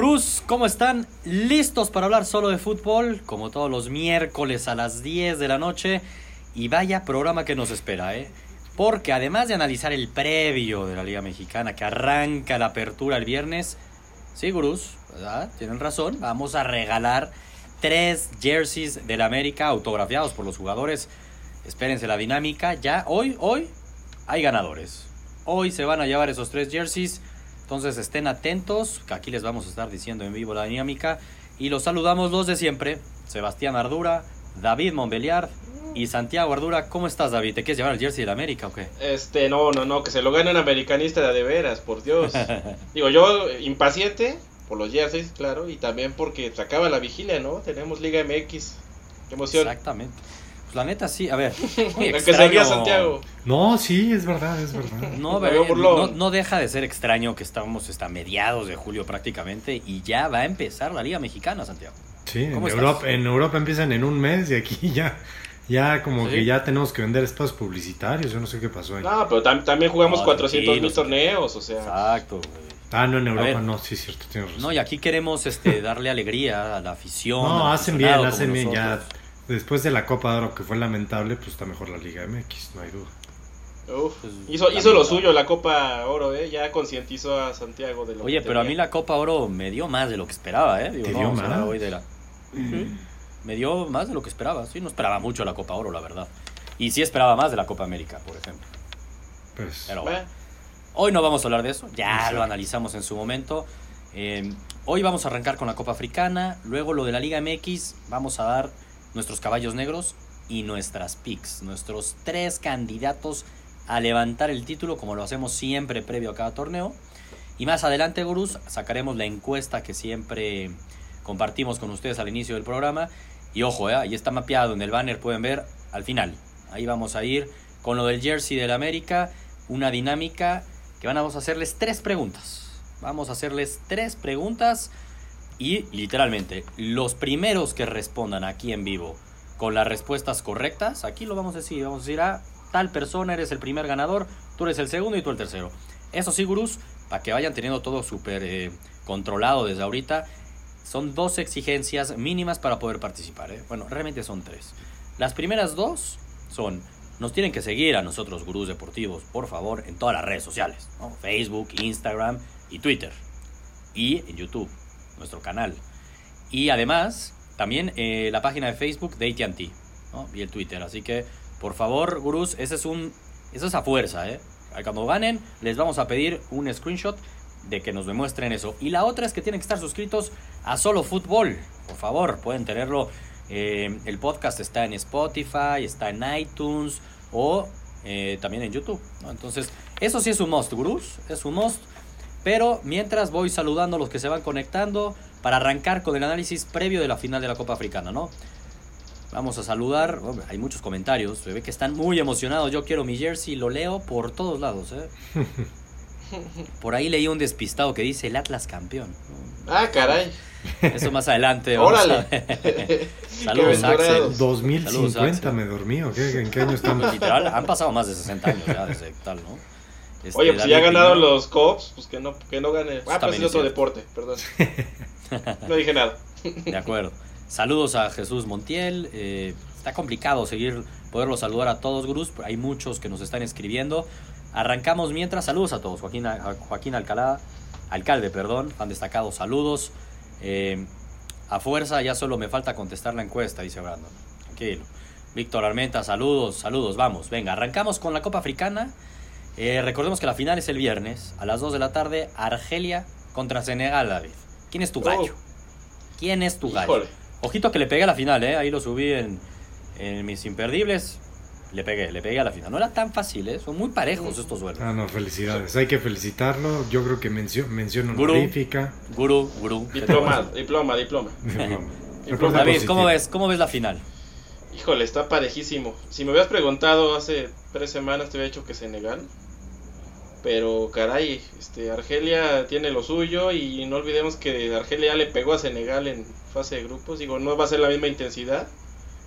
Gurús, ¿cómo están? ¿Listos para hablar solo de fútbol? Como todos los miércoles a las 10 de la noche. Y vaya programa que nos espera, ¿eh? Porque además de analizar el previo de la Liga Mexicana que arranca la apertura el viernes, sí, Gurús, ¿verdad? Tienen razón, vamos a regalar tres jerseys del América autografiados por los jugadores. Espérense la dinámica. Ya hoy, hoy hay ganadores. Hoy se van a llevar esos tres jerseys. Entonces estén atentos, que aquí les vamos a estar diciendo en vivo la dinámica. Y los saludamos los de siempre. Sebastián Ardura, David Montbeliard y Santiago Ardura. ¿Cómo estás, David? ¿Te quieres llevar el jersey de América o qué? Este, no, no, no, que se lo gane un americanista de, de veras, por Dios. Digo, yo impaciente por los jerseys, claro, y también porque se acaba la vigilia, ¿no? Tenemos Liga MX. Qué emoción. Exactamente. Pues la neta sí, a ver. muy que sabía extraño. Santiago. No, sí, es verdad, es verdad. No, burlón. no, no deja de ser extraño que estamos hasta mediados de julio prácticamente y ya va a empezar la Liga Mexicana, Santiago. Sí, en. Europa, en Europa empiezan en un mes y aquí ya, ya como ¿Sí? que ya tenemos que vender espacios publicitarios. Yo no sé qué pasó ahí. No, pero tam- también jugamos No, 400 mil torneos, o sea. Exacto. güey. Ah, no, en ver. Europa no, sí es cierto, tienes razón. No, y aquí queremos este, darle alegría a la afición. No, hacen bien, hacen bien. Ya. Después de la Copa de Oro que fue lamentable, pues está mejor la Liga MX, no hay duda. Uf, Pues, hizo, hizo lo suyo la Copa Oro, ¿eh? Ya concientizó a Santiago de lo Oye, que pero a mí la Copa Oro me dio más de lo que esperaba, ¿eh? Digo, ¿Te no dio más? hoy de la- Me dio más de lo que esperaba. Sí, no esperaba mucho la Copa Oro, la verdad. Y sí esperaba más de la Copa América, por ejemplo. Pues, Pero Bueno, Hoy no vamos a hablar de eso, ya lo analizamos en su momento. Eh, hoy vamos a arrancar con la Copa Africana, luego lo de la Liga MX, vamos a dar nuestros caballos negros y nuestras picks, nuestros tres candidatos a levantar el título, como lo hacemos siempre previo a cada torneo. Y más adelante, gurús, sacaremos la encuesta que siempre compartimos con ustedes al inicio del programa. Y ojo, eh, ahí está mapeado en el banner, pueden ver al final. Ahí vamos a ir con lo del jersey del América, una dinámica que vamos a hacerles tres preguntas. Vamos a hacerles tres preguntas y literalmente los primeros que respondan aquí en vivo con las respuestas correctas, aquí lo vamos a decir, vamos a decir a tal persona eres el primer ganador, tú eres el segundo y tú el tercero. Eso sí, gurús, para que vayan teniendo todo súper eh, controlado desde ahorita, son dos exigencias mínimas para poder participar. ¿eh? Bueno, realmente son tres. Las primeras dos son, nos tienen que seguir a nosotros, gurús deportivos, por favor, en todas las redes sociales. Facebook, Instagram y Twitter. Y en YouTube, nuestro canal. Y además, también eh, la página de Facebook de AT&T ¿no? y el Twitter. Así que, por favor, gurús, ese es un, eso es a fuerza, ¿eh? Cuando ganen, les vamos a pedir un screenshot de que nos demuestren eso. Y la otra es que tienen que estar suscritos a Solo Fútbol. Por favor, pueden tenerlo. eh, el podcast está en Spotify, está en iTunes o eh, también en YouTube. Entonces, eso sí es un must, gurús. Es un must. Pero mientras voy saludando a los que se van conectando para arrancar con el análisis previo de la final de la Copa Africana, ¿no? Vamos a saludar. Hombre, hay muchos comentarios. Se ve que están muy emocionados. Yo quiero mi jersey. Lo leo por todos lados, ¿eh? Por ahí leí un despistado que dice el Atlas campeón. Ah, caray. Eso más adelante. Órale. Saludos. Axel. 2050 Saludos, Axel. me dormí, ¿o qué? ¿En qué año estamos? Literal, han pasado más de 60 años ya desde tal, ¿no? Este, Oye, pues si ya ganaron los Cops, pues que no, que no gane. Ah, pues también es otro cierto. deporte, perdón. No dije nada. De acuerdo. Saludos a Jesús Montiel. eh, está complicado seguir, poderlo saludar a todos, pero Hay muchos que nos están escribiendo. Arrancamos mientras. Saludos a todos. Joaquín, a Joaquín Alcalá, alcalde, perdón, han destacado. Saludos. Eh, a fuerza, ya solo me falta contestar la encuesta, dice Brandon. Tranquilo. Víctor Armenta, saludos, saludos. Vamos, venga, arrancamos con la Copa Africana. Eh, recordemos que la final es el viernes a las 2 de la tarde. Argelia contra Senegal, David. ¿Quién es tu gallo? ¿Quién es tu gallo? Oh. Híjole. Ojito que le pegué a la final, ¿eh? Ahí lo subí en, en mis imperdibles. Le pegué, le pegué a la final. No era tan fácil, ¿eh? Son muy parejos estos duelos. Ah, no, felicidades. Hay que felicitarlo. Yo creo que mención, mención Gurú. honorífica. Gurú, gurú. ¿qué te voy a Diploma, decir? diploma, diploma. Reporte David, positivo. ¿cómo ves, ¿cómo ves la final? Híjole, está parejísimo. Si me hubieras preguntado hace tres semanas, te hubiera dicho que Senegal. Pero caray, este, Argelia tiene lo suyo y no olvidemos que Argelia ya le pegó a Senegal en fase de grupos. Digo, no va a ser la misma intensidad.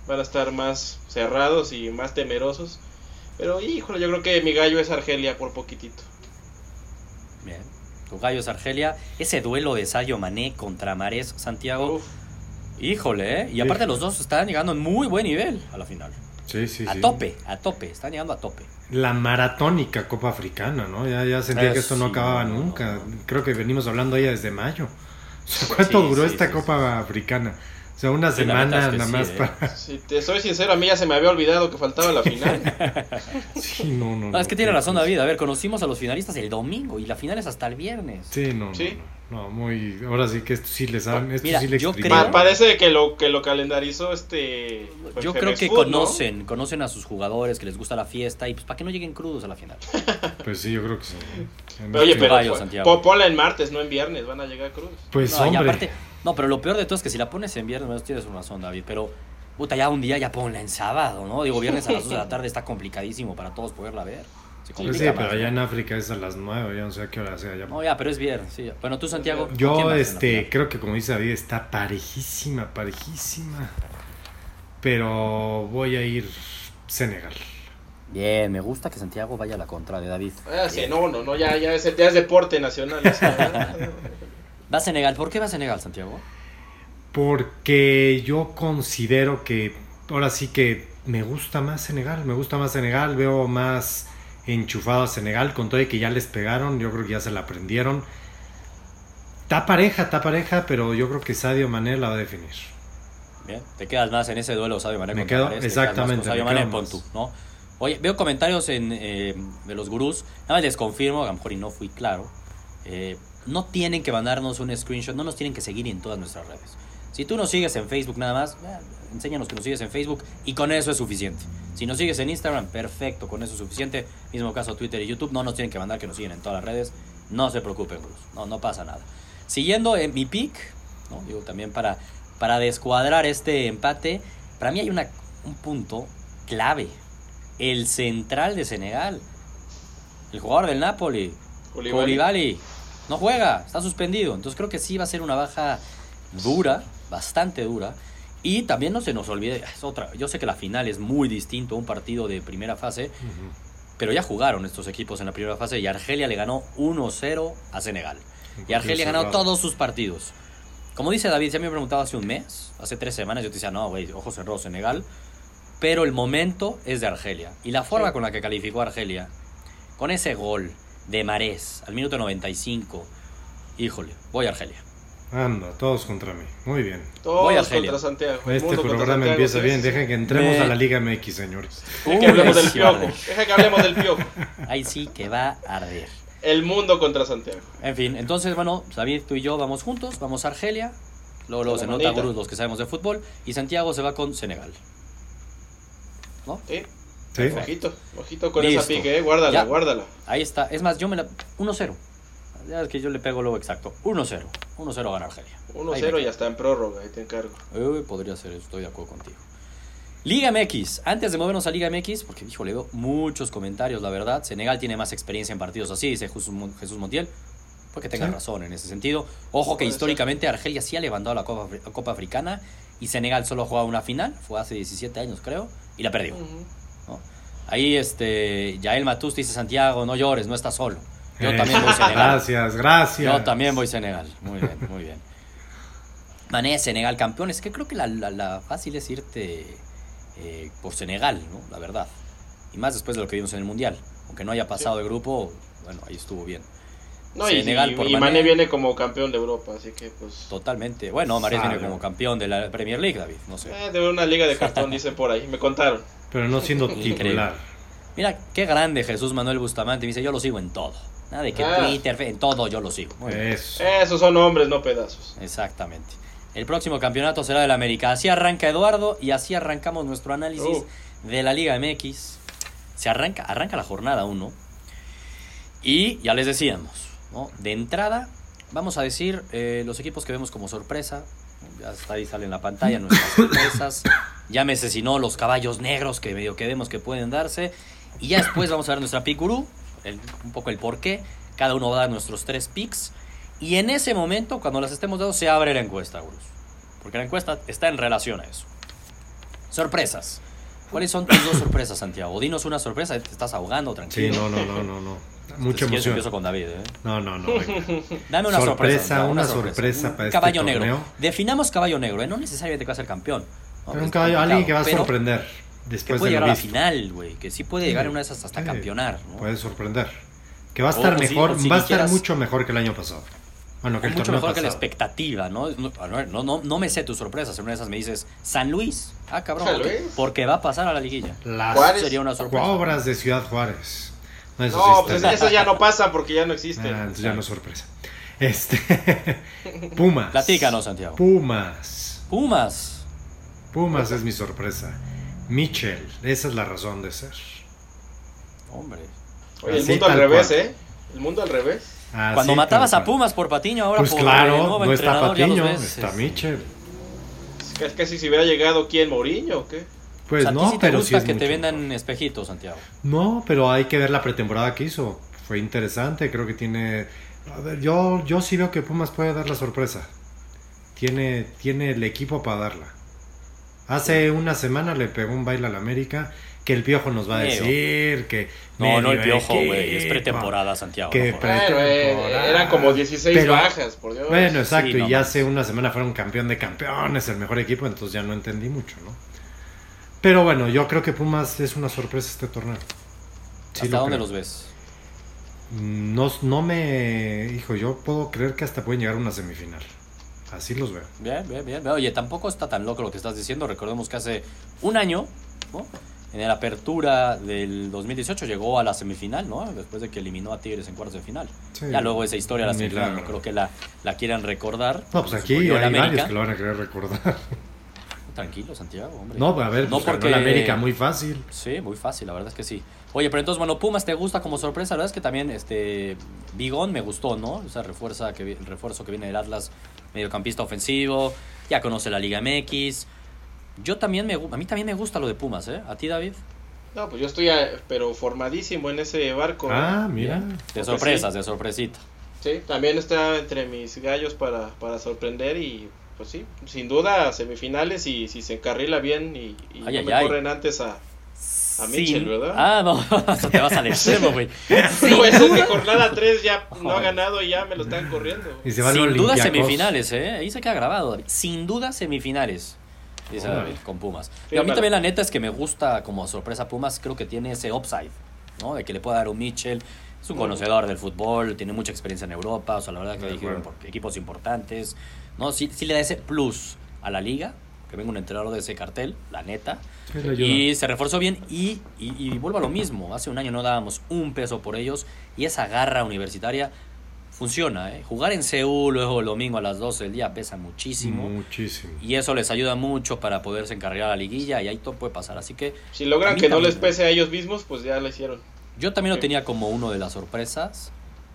Van a estar más cerrados y más temerosos. Pero híjole, yo creo que mi gallo es Argelia por poquitito. Bien. Su gallo es Argelia. Ese duelo de Sayo Mané contra Marés Santiago. Uf, Híjole, ¿eh? Y aparte los dos están llegando en muy buen nivel a la final. Sí, sí, a sí. tope, a tope. Están llegando a tope. La maratónica Copa Africana, ¿no? Ya, ya sentía Eh, que esto no acababa no, nunca. no. Creo que venimos hablando ya desde mayo. O sea, ¿cuánto Sí, duró sí, esta sí, Copa Africana? O sea, una semana es que nada sí, más ¿eh? para... si te soy sincero, a mí ya se me había olvidado que faltaba la final. Sí, no, no, No, es que tiene razón. David. A ver, conocimos a los finalistas el domingo y la final es hasta el viernes. Sí, no, no, Sí. No, muy... Ahora sí que esto sí les han... Esto Mira, sí le yo. Pa- parece que lo que lo calendarizó este. Yo Femex creo que Food, ¿no? conocen, conocen a sus jugadores, que les gusta la fiesta y pues para que no lleguen crudos a la final. Pues sí, yo creo que sí. En Pero, oye, pero po- po- ponla en martes, no en viernes, van a llegar cruz. Pues no, hombre, aparte, no, pero lo peor de todo es que si la pones en viernes, no tienes una razón, David, pero puta, ya un día ya ponla en sábado, ¿no? Digo, viernes a las 2 de la tarde está complicadísimo para todos poderla ver. Se complica sí, más, pero ¿no? allá en África es a las 9, ya no sé a qué hora sea. Ya. No, ya, pero es viernes, sí. Bueno, tú, Santiago. ¿quién Yo, este, creo que como dice David, está parejísima, parejísima. Pero voy a ir Senegal. Bien, me gusta que Santiago vaya a la contra de David. Ah, sí, no, no, no, ya, ya, es, ya es deporte nacional. Va a Senegal. ¿Por qué va a Senegal, Santiago? Porque yo considero que ahora sí que me gusta más Senegal, me gusta más Senegal, veo más enchufado a Senegal, con todo y que ya les pegaron, yo creo que ya se la aprendieron. Está pareja, está pareja, pero yo creo que Sadio Mané la va a definir. Bien, te quedas más en ese duelo Sadio Mané Me quedo- te exactamente, Sadio me Mané, quedo pon más. tú, ¿no? Oye, veo comentarios en, eh, de los gurús. Nada más les confirmo, a lo mejor y no fui claro. eh, no tienen que mandarnos un screenshot, no nos tienen que seguir en todas nuestras redes. Si tú nos sigues en Facebook nada más, eh, enséñanos que nos sigues en Facebook y con eso es suficiente. Si nos sigues en Instagram, perfecto, con eso es suficiente. Mismo caso Twitter y YouTube, no nos tienen que mandar que nos siguen en todas las redes. No se preocupen, gurús, no, no pasa nada. Siguiendo en mi pick, ¿no? Digo, también para, para descuadrar este empate, para mí hay una, un punto clave. El central de Senegal, el jugador del Napoli. Koulibaly, no juega, está suspendido. Entonces creo que sí va a ser una baja dura, bastante dura. Y también no se nos olvide, es otra, yo sé que la final es muy distinto a un partido de primera fase, pero ya jugaron estos equipos en la primera fase y Argelia le ganó 1-0 a Senegal. Y Argelia ha ganado todos sus partidos. Como dice David, ya me preguntaba hace un mes, hace tres semanas, yo te decía, no, güey, ojo cerrado Senegal. Pero el momento es de Argelia. Y la forma Sí. con la que calificó Argelia, con ese gol de Marés al minuto 95, híjole, voy a Argelia. Anda, todos contra mí. Muy bien. Voy a Todos contra Santiago. Este programa Santiago, empieza bien. Dejen que entremos Me- a la Liga MX, señores. Deja que hablemos del piojo. vale. Deja que hablemos del piojo. Ahí sí que va a arder. El mundo contra Santiago. En fin, entonces, bueno, David, tú y yo vamos juntos, vamos a Argelia. Luego, luego se nota. Gurús, los que sabemos de fútbol. Y Santiago se va con Senegal. ¿No? Sí, ¿Sí? ojito, ojito con Listo. esa pique, eh. Guárdala, Ya. guárdala. Ahí está. Es más, yo me la. 1-0. Ya es que yo le pego luego exacto. 1-0. 1-0 gana Argelia. Ahí me 1-0 y hasta en prórroga, ahí te encargo. Uy, podría ser, estoy de acuerdo contigo. Liga MX. Antes de movernos a Liga MX, porque híjole, veo muchos comentarios, la verdad. Senegal tiene más experiencia en partidos así, dice Jesús, Mon- Jesús Montiel. Porque tenga Sí. razón en ese sentido. Ojo que ser. históricamente Argelia sí ha levantado la Copa, Copa Africana y Senegal solo ha jugado una final, fue hace 17 años creo, y la perdió. Ahí este, Yael Matus dice Santiago, no llores, no estás solo. Yo Eh, también voy Senegal. Gracias, gracias. Yo también voy Senegal. Muy bien, muy bien. Mané, Senegal campeón. Es que creo que la, la- la fácil es irte eh, por Senegal, ¿no? La verdad. Y más después de lo que vimos en el Mundial. Aunque no haya pasado de grupo, bueno, ahí estuvo bien. No, y, Senegal y, por y Mané. Mané viene como campeón de Europa, así que pues. Totalmente. Bueno, Mares viene como campeón de la Premier League, David. No sé. Eh, de una liga de cartón, dice por ahí, me contaron. Pero no siendo titular. Mira, qué grande Jesús Manuel Bustamante. Me dice, yo lo sigo en todo. Nada de que Ah. Twitter, en todo yo lo sigo. Muy bien. Eso. Esos son hombres, no pedazos. Exactamente. El próximo campeonato será del América. Así arranca Eduardo y así arrancamos nuestro análisis Uh. de la Liga MX. Se arranca, arranca la jornada 1. Y ya les decíamos, ¿no? De entrada, vamos a decir eh, los equipos que vemos como sorpresa. Ya está ahí sale en la pantalla nuestras sorpresas. Llámese si no los caballos negros que medio que vemos que pueden darse. Y ya después vamos a ver nuestra pick gurú, el- un poco el por qué. Cada uno va a dar nuestros tres picks. Y en ese momento, cuando las estemos dando, se abre la encuesta, gurús. Porque la encuesta está en relación a eso. Sorpresas. ¿Cuáles son tus dos sorpresas, Santiago? Dinos una sorpresa, te estás ahogando, Sí, tranquilo. no, no, no, no, no. Mucha emoción. empiezo con David, ¿eh? No, no, no. venga. Dame una sorpresa. Sorpresa, una sorpresa Un para este caballo torneo. negro. Definamos caballo negro, ¿eh? No necesariamente que va a ser campeón. No, un caballo, alguien que va a pero sorprender Que después puede de llegar a la visto. final, güey. Que sí puede llegar en una de esas hasta Sí. campeonar, ¿no? Puede sorprender. Que va a O- estar o si- mejor, o si va a estar quieras- mucho mejor que el año pasado. Bueno, que el mucho mejor que la pasado. expectativa, ¿no? No, no, no, no me sé tus sorpresas. En una de esas me dices, San Luis. Ah, cabrón. San porque- Luis. Porque va a pasar a la liguilla. Las Juárez. Sería una sorpresa. obras de Ciudad Juárez. No, eso No, sí pues está- esas ya no pasan porque ya no existen. Ah, entonces ya no es sorpresa. Este. Pumas. Platícanos, Santiago. Pumas. Pumas. Pumas es mi sorpresa. Mitchell, esa es la razón de ser. Hombre. Oye, el mundo al revés, cual. ¿eh? El mundo al revés. Así, Cuando matabas a. Pumas por Patiño, ahora Pues por el claro, nuevo no está Patiño, está Mitchell. Es que Casi si hubiera llegado quién, Mourinho o qué. Pues o sea, ¿a ti no, sí te pero gusta sí es que te vendan mejor. espejitos, Santiago. No, pero hay que ver la pretemporada que hizo. Fue interesante, creo que tiene... A ver, yo, yo sí veo que Pumas puede dar la sorpresa. Tiene, tiene el equipo para darla. Hace una semana le pegó un baile al América que el Piojo nos va a decir que... No, no el piojo, güey. Es pretemporada, Santiago. Que no eh, Pretemporada. eran como 16 Pero- bajas, por Dios. Bueno, exacto, Sí, no y ya hace una semana fueron campeón de campeones, el mejor equipo, entonces ya no entendí mucho, ¿no? Pero bueno, yo creo que Pumas es una sorpresa este torneo. Sí ¿Hasta lo dónde creo. los ves? No, no me... Hijo, yo puedo creer que hasta pueden llegar a una semifinal. Así los veo. Bien, bien, bien. Oye, tampoco está tan loco lo que estás diciendo. Recordemos que hace un año, ¿no? En la apertura del 2018 llegó a la semifinal, ¿no? Después de que eliminó a Tigres en cuartos de final. Sí. Ya luego esa historia la semifinal, no creo que la, la quieran recordar. No, pues aquí hay varios que lo van a querer recordar. Tranquilo, Santiago, hombre. No, a ver, No pues porque- la América muy fácil. Sí, muy fácil, la verdad es que sí. Oye, pero entonces, bueno, Pumas te gusta como sorpresa, la verdad es que también este Bigón me gustó, ¿no? O sea, refuerza que, el refuerzo que viene del Atlas, mediocampista ofensivo, ya conoce la Liga MX. Yo también me a mí también me gusta lo de Pumas, ¿eh? ¿A ti, David? No, pues yo estoy, a- pero formadísimo en ese barco. ¿eh? Ah, mira. De sorpresas, sí. de sorpresita. Sí, también está entre mis gallos para, para sorprender y pues sí, sin duda semifinales y si se encarrila bien y, y Ay, no ay, me ay. corren antes a... A Mitchell, Sin- ¿verdad? Ah, no, eso te vas al extremo, güey. Puede ser que jornada 3 ya no ha ganado y ya me lo están corriendo. Y se va al Sin duda semifinales, ¿eh? Ahí se queda grabado, David. Sin duda semifinales. Dice. David, con Pumas. Pero a mí también la neta es que me gusta como sorpresa Pumas, creo que tiene ese upside, ¿no? De que le pueda dar un Mitchell. Es un conocedor del fútbol, tiene mucha experiencia en Europa, o sea, la verdad que por equipos importantes, ¿no? Sí, sí le da ese plus a la liga, que venga un entrenador de ese cartel, la neta. Y se reforzó bien y, y, y vuelvo a lo mismo. Hace un año no dábamos un peso por ellos y esa garra universitaria funciona. ¿eh? Jugar en Seúl luego el domingo a las 12 del día pesa muchísimo. Muchísimo. Y eso les ayuda mucho para poderse encargar a la liguilla y ahí todo puede pasar. Así que Si logran que no también. les pese a ellos mismos, pues ya lo hicieron. yo también lo Sí. tenía como uno de las sorpresas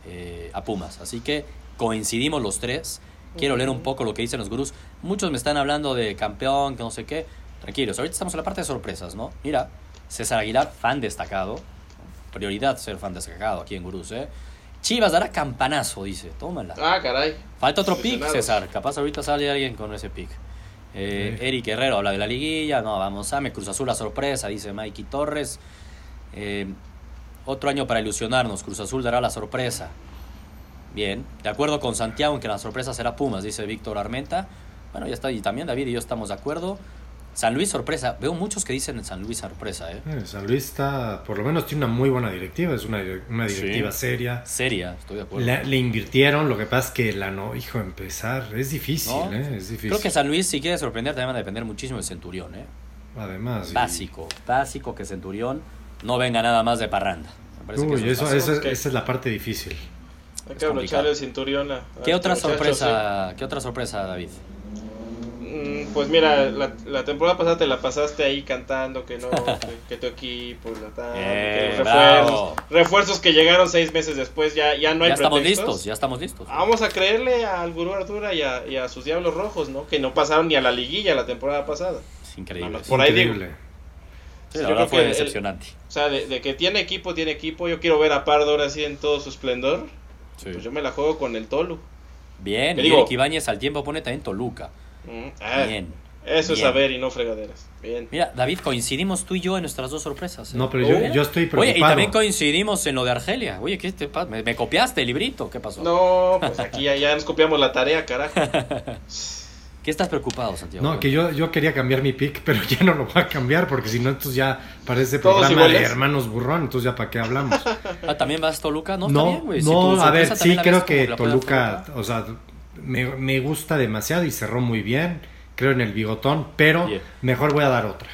eh, a Pumas. Así que coincidimos los tres. Quiero leer un poco lo que dicen los gurús. Muchos me están hablando de campeón, que no sé qué. Tranquilos, ahorita estamos en la parte de sorpresas, ¿no? Mira, César Aguilar, fan destacado. Prioridad ser fan destacado aquí en Gurús, ¿eh? Chivas dará campanazo, dice. Tómala. Ah, caray. Falta otro pick. César. Capaz ahorita sale alguien con ese pick. Eh, Sí. Eric Herrero habla de la liguilla. No, vamos a me Cruz Azul la sorpresa, dice Mikey Torres. Eh, otro año para ilusionarnos. Cruz Azul dará la sorpresa. Bien. De acuerdo con Santiago en que la sorpresa será Pumas, dice Víctor Armenta. Bueno, ya está. Y también David y yo estamos de acuerdo. San Luis sorpresa. Veo muchos que dicen San Luis sorpresa, ¿eh? Eh, San Luis está, por lo menos tiene una muy buena directiva, es una, Sí. directiva seria. Seria, estoy de acuerdo. Le, le invirtieron, lo que pasa es que la no, hijo, empezar es difícil, ¿No? ¿eh? Es difícil. Creo que San Luis, si quiere sorprender, también va a depender muchísimo del Centurión, ¿eh? Además. y- Básico, básico que Centurión no venga nada más de parranda. Me parece que Uy, eso esa es la parte difícil. Hay que abrocharle el cinturón a, a ¿Qué otra sorpresa, qué otra sorpresa, David? Mm, Pues mira, la, la temporada pasada te la pasaste ahí cantando que no, que, que tu equipo, la tal, Eh, que los refuerzos, refuerzos que llegaron seis meses después, ya, ya no hay ya estamos pretextos. listos, ya estamos listos. Vamos a creerle al Gurú Artura y a, y a sus Diablos Rojos, ¿no? Que no pasaron ni a la liguilla la temporada pasada. Es increíble. Por ahí digo. Increíble. Sí, la Yo creo fue que el- decepcionante. O sea, de, de que tiene equipo, tiene equipo. Yo quiero ver a Pardo ahora sí en todo su esplendor. Sí. Pues yo me la juego con el Tolu. Bien, y digo- Eric Ibáñez al tiempo pone también Toluca. Mm, ah, Bien. Eso es saber y no fregaderas. Bien. Mira, David, coincidimos tú y yo en nuestras dos sorpresas. ¿eh? No, pero yo, yo estoy preocupado. Oye, y también coincidimos en lo de Argelia. Oye, ¿qué te pasa? ¿Me, me copiaste el librito? ¿Qué pasó? No, pues aquí ya, ya nos copiamos la tarea, carajo. ¿Qué estás preocupado, Santiago? No, que yo, yo quería cambiar mi pick, pero ya no lo voy a cambiar porque si no, entonces ya parece programa de hermanos burrón, entonces ya para qué hablamos. Ah, ¿También vas Toluca? No, está No, bien, güey. Si no, tu a ver, sí creo que Toluca, o sea, me, me gusta demasiado y cerró muy bien, creo en el bigotón, pero mejor voy a dar otra.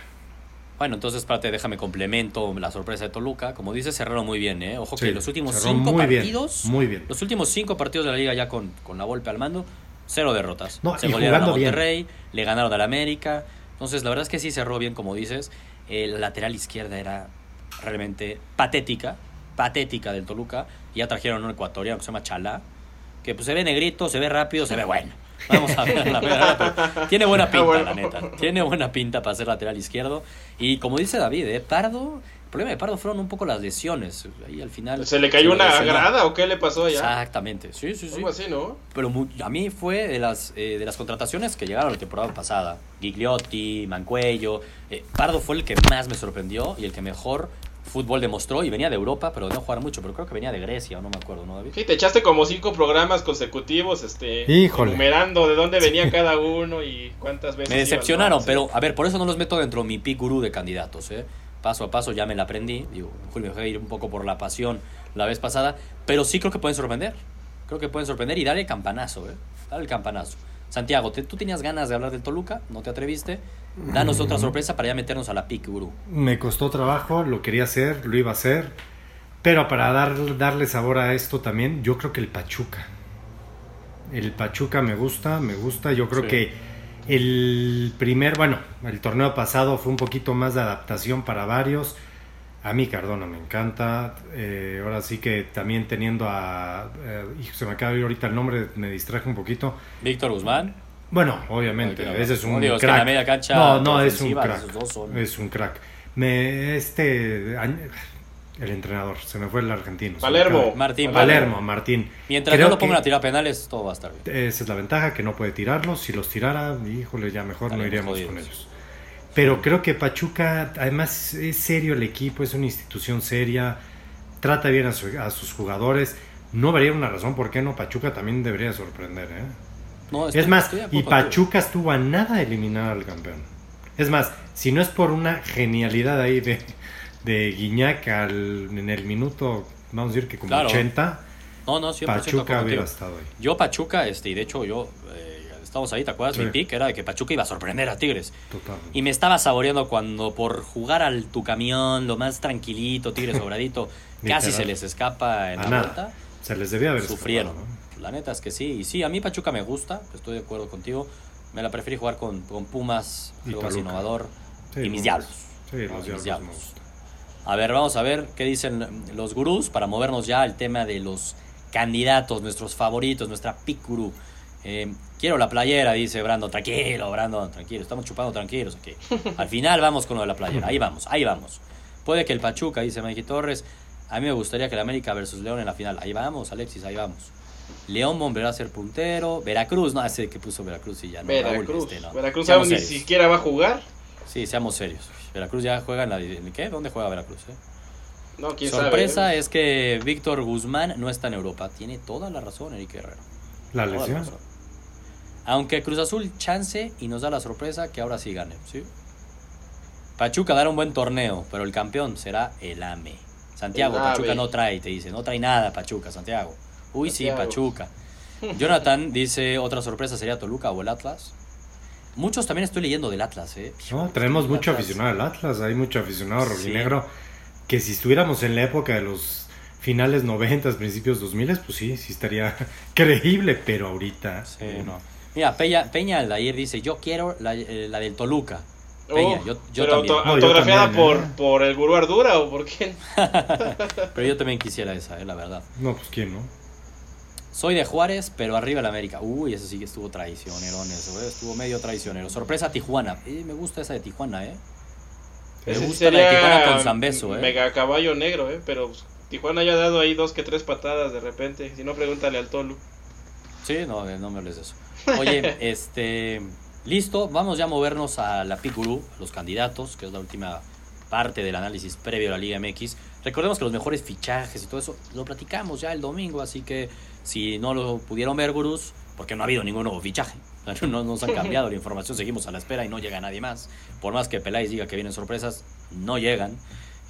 Bueno, entonces, espérate, déjame complemento la sorpresa de Toluca. Como dices, cerraron muy bien, ¿eh? Ojo Sí, que los últimos cinco muy bien, partidos, muy bien. los últimos cinco partidos de la liga ya con, con la Volpe al mando, cero derrotas. No, Se golearon a jugando bien. Monterrey, le ganaron al América. Entonces, la verdad es que sí cerró bien, como dices. Eh, la lateral izquierda era realmente patética, patética del Toluca. Y ya trajeron un ecuatoriano que se llama Chalá, que pues se ve negrito, se ve rápido, se ve bueno. Vamos a ver la verdad, pero tiene buena pinta, bueno. la neta. Tiene buena pinta para ser lateral izquierdo. Y como dice David, ¿eh? Pardo, problema de Pardo fueron un poco las lesiones. Ahí al final. ¿Se le cayó una lesionó. grada o qué le pasó allá? Exactamente, sí, sí, sí. Algo así, ¿no? Pero mu- a mí fue de las, eh, de las contrataciones que llegaron la temporada pasada. Gigliotti, Mancuello. eh, Pardo fue el que más me sorprendió y el que mejor fútbol demostró. Y venía de Europa, pero no jugar mucho. Pero creo que venía de Grecia, o no me acuerdo, ¿no, David? Sí, te echaste como cinco programas consecutivos, este, Híjole. enumerando de dónde venía cada uno y cuántas veces. Me decepcionaron, Barça. pero a ver, por eso no los meto dentro de mi pick gurú de candidatos, ¿eh? Paso a paso ya me la aprendí. Digo, Julio me dejé ir un poco por la pasión la vez pasada, pero sí creo que pueden sorprender. Creo que pueden sorprender y darle el campanazo, ¿eh? Dale el campanazo. Santiago, ¿te- ¿tú tenías ganas de hablar del Toluca? ¿No te atreviste? Danos otra sorpresa para ya meternos a la pick gurú. Me costó trabajo, lo quería hacer, lo iba a hacer, pero para dar, darle sabor a esto también, yo creo que el Pachuca. El Pachuca me gusta, me gusta, yo creo Sí. que el primer, bueno, el torneo pasado fue un poquito más de adaptación para varios. A mí Cardona me encanta. eh, ahora sí que también teniendo a... eh, se me acaba de ir ahorita el nombre, me distraje un poquito. Víctor Guzmán. Bueno, obviamente, ese es un digo, es que crack. en la media cancha no, no, es un crack. Es un crack. Me, este, el entrenador, se me fue el argentino. Palermo. Martín Palermo, Martín. Mientras Creo no lo pongan que a tirar penales, todo va a estar bien. Esa es la ventaja, que no puede tirarlos. Si los tirara, híjole, ya mejor no iríamos jodidos. con ellos. Pero creo que Pachuca, además, es serio el equipo, es una institución seria, trata bien a, su- a sus jugadores. No vería una razón por qué no Pachuca también debería sorprender, ¿eh? No, Es más, y. Pachuca estuvo a nada de eliminar al campeón. Es más, si no es por una genialidad ahí de, de Guiñac al- en el minuto, vamos a decir que como Claro. 80, No, no, 100% Pachuca hubiera estado ahí. Yo Pachuca, este, y de hecho yo, eh, estamos ahí, ¿te acuerdas? Sí. Mi pick era de que Pachuca iba a sorprender a Tigres. Totalmente. Y me estaba saboreando cuando por jugar al tu camión, lo más tranquilito, Tigres sobradito, casi se les escapa en A la nada. vuelta. Se les debía haber Sufrieron. escapado, ¿no? La neta es que sí. Y sí, a mí Pachuca me gusta, estoy de acuerdo contigo. Me la preferí jugar con, con Pumas, Y algo más innovador. Sí, y mis diablos. Sí, No, los mis diablos. A ver, vamos a ver qué dicen los gurús para movernos ya al tema de los candidatos, nuestros favoritos, nuestra pick gurú. Eh, quiero la playera, dice Brandon. Tranquilo, Brandon, tranquilo. Estamos chupando tranquilos aquí. Al final vamos con lo de la playera. Ahí vamos, ahí vamos. Puede que el Pachuca, dice Mikey Torres. A mí me gustaría que el América versus León en la final. Ahí vamos, Alexis, ahí vamos. León volverá a ser puntero. Veracruz, no, ese que puso Veracruz y ya no. Raúl, Veracruz. este, no. Veracruz aún ni serios. siquiera va a jugar. Sí, seamos serios. Veracruz ya juega en la. ¿en qué? ¿Dónde juega Veracruz? eh? No, quién Sorpresa sabe. ¿eh? es que Víctor Guzmán no está en Europa. Tiene toda la razón, Eric Herrera. La Toda lesión. Aunque Cruz Azul chance y nos da la sorpresa que ahora sí gane. ¿sí? Pachuca dará un buen torneo, pero el campeón será el AME. Santiago, El AME. Pachuca no trae, te dice. No trae nada, Pachuca, Santiago. Uy, sí. Pachuca. Jonathan dice, otra sorpresa sería Toluca o el Atlas. Muchos también estoy leyendo del Atlas, ¿eh? No, tenemos mucho Atlas. aficionado al Atlas, hay mucho aficionado Sí. rojinegro. Que si estuviéramos en la época de los finales 90, principios 2000, pues sí, sí estaría creíble, pero ahorita. Sí, no. Mira, Peña, Peña Aldair dice, yo quiero la, eh, la del Toluca. Peña, Oh, yo, yo pero también. auto- No, yo autografiada también, por, ¿eh? por el gurú Ardura o por quién. Pero yo también quisiera esa, eh, la verdad. No, pues quién, ¿no? Soy de Juárez, pero arriba el América. Uy, eso sí que estuvo traicionero, eso, eh, estuvo medio traicionero. Sorpresa Tijuana. Eh, me gusta esa de Tijuana, ¿eh? Me Ese gusta la de Tijuana con Zambeso, ¿eh? Mega caballo negro, ¿eh? Pero Tijuana ya ha dado ahí dos que tres patadas de repente. Si no, pregúntale al Tolu. Sí, no, eh, no me hables de eso. Oye, este... Listo, vamos ya a movernos a la Pick Guru, a los candidatos, que es la última parte del análisis previo a la Liga MX. Recordemos que los mejores fichajes y todo eso lo platicamos ya el domingo, así que si no lo pudieron ver, gurús, porque no ha habido ningún nuevo fichaje. No nos han cambiado la información, seguimos a la espera y no llega nadie más. Por más que Peláez diga que vienen sorpresas, no llegan.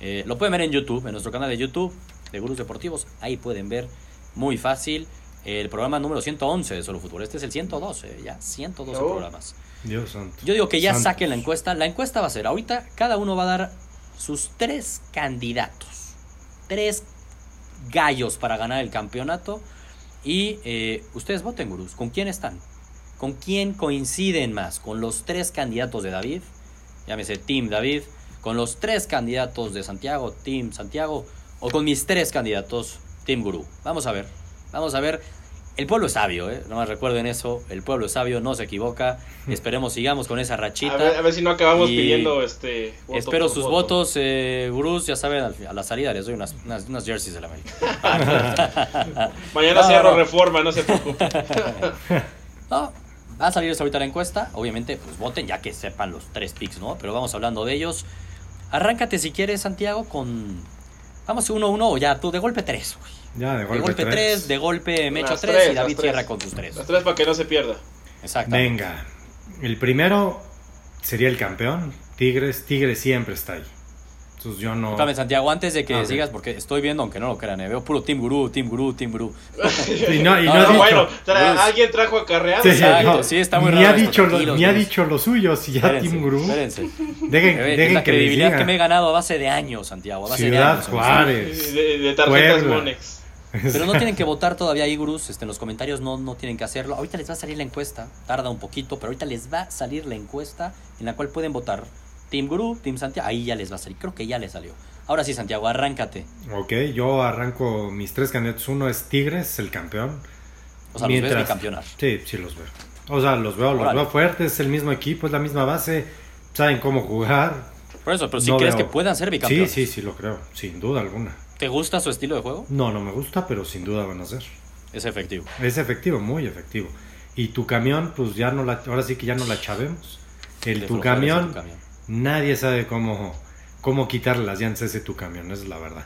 Eh, lo pueden ver en YouTube, en nuestro canal de YouTube de Gurús Deportivos. Ahí pueden ver muy fácil el programa número 111 de Solo Fútbol. Este es el 112, ya, 112 Oh. programas. Dios santo. Yo digo que ya Santos. saquen la encuesta. La encuesta va a ser, ahorita cada uno va a dar sus tres candidatos. Tres gallos para ganar el campeonato. Y eh, ustedes voten, gurús. ¿Con quién están? ¿Con quién coinciden más? ¿Con los tres candidatos de David? Llámese Team David. ¿Con los tres candidatos de Santiago? Team Santiago. ¿O con mis tres candidatos? Team Gurú. Vamos a ver. Vamos a ver. El pueblo es sabio, ¿eh? Nomás recuerden eso. El pueblo es sabio, no se equivoca. Esperemos sigamos con esa rachita. A ver, a ver si no acabamos Y pidiendo este. voto Espero por sus voto. votos, eh, gurús. Ya saben, a la salida les doy unas, unas, unas jerseys de la América. Mañana No, cierro no. reforma, no se preocupe. No, va a salir eso ahorita la encuesta. Obviamente, pues voten ya que sepan los tres picks, ¿no? Pero vamos hablando de ellos. Arráncate si quieres, Santiago, con. Vamos uno a uno o ya tú, de golpe tres. güey. Ya, de De golpe, golpe tres. tres, de golpe me echo Las tres tres, y David cierra con sus tres. Las tres para que no se pierda. Exacto. Venga. El primero sería el campeón. Tigres. Tigres siempre está ahí. Entonces yo no. Espérame, Santiago, antes de que A ver. sigas, porque estoy viendo, aunque no lo crean, eh, veo puro Team Gurú, Team Gurú, Team Gurú. Y no, y No, no, no, dicho. bueno, tra- alguien trajo acarreado. Sí, Exacto, no, sí, está muy ni raro ha esto, dicho lo, tranquilos, ni ha dicho lo suyo, si ya Espérense, Team Gurú. espérense. Dejen, Eh, dejen es la que les credibilidad diga. que me he ganado a base de años, Santiago. A base de Ciudad años, Juárez. De, de tarjetas. Monex. Pero no tienen que votar todavía ahí, gurús. Este, en los comentarios no, no tienen que hacerlo. Ahorita les va a salir la encuesta. Tarda un poquito, pero ahorita les va a salir la encuesta en la cual pueden votar Team Gurú, Team Santiago. Ahí ya les va a salir. Creo que ya les salió. Ahora sí, Santiago, arráncate. Ok, yo arranco mis tres candidatos. Uno es Tigres, el campeón. O sea, los ves bicampeonar. Sí, sí los veo. O sea, los veo, los veo fuertes, es el mismo equipo, es la misma base, saben cómo jugar. Por eso, pero si No crees veo. que puedan ser Sí, bicampeones. sí, sí lo creo, sin duda alguna. ¿Te gusta su estilo de juego? No, no me gusta, pero sin duda van a ser. Es efectivo. Es efectivo, muy efectivo. Y tu camión, pues ya no la, ahora sí que ya no la chavemos. El tu camión, tu camión. nadie sabe cómo, cómo quitarle las llantas ese tu camión, esa es la verdad.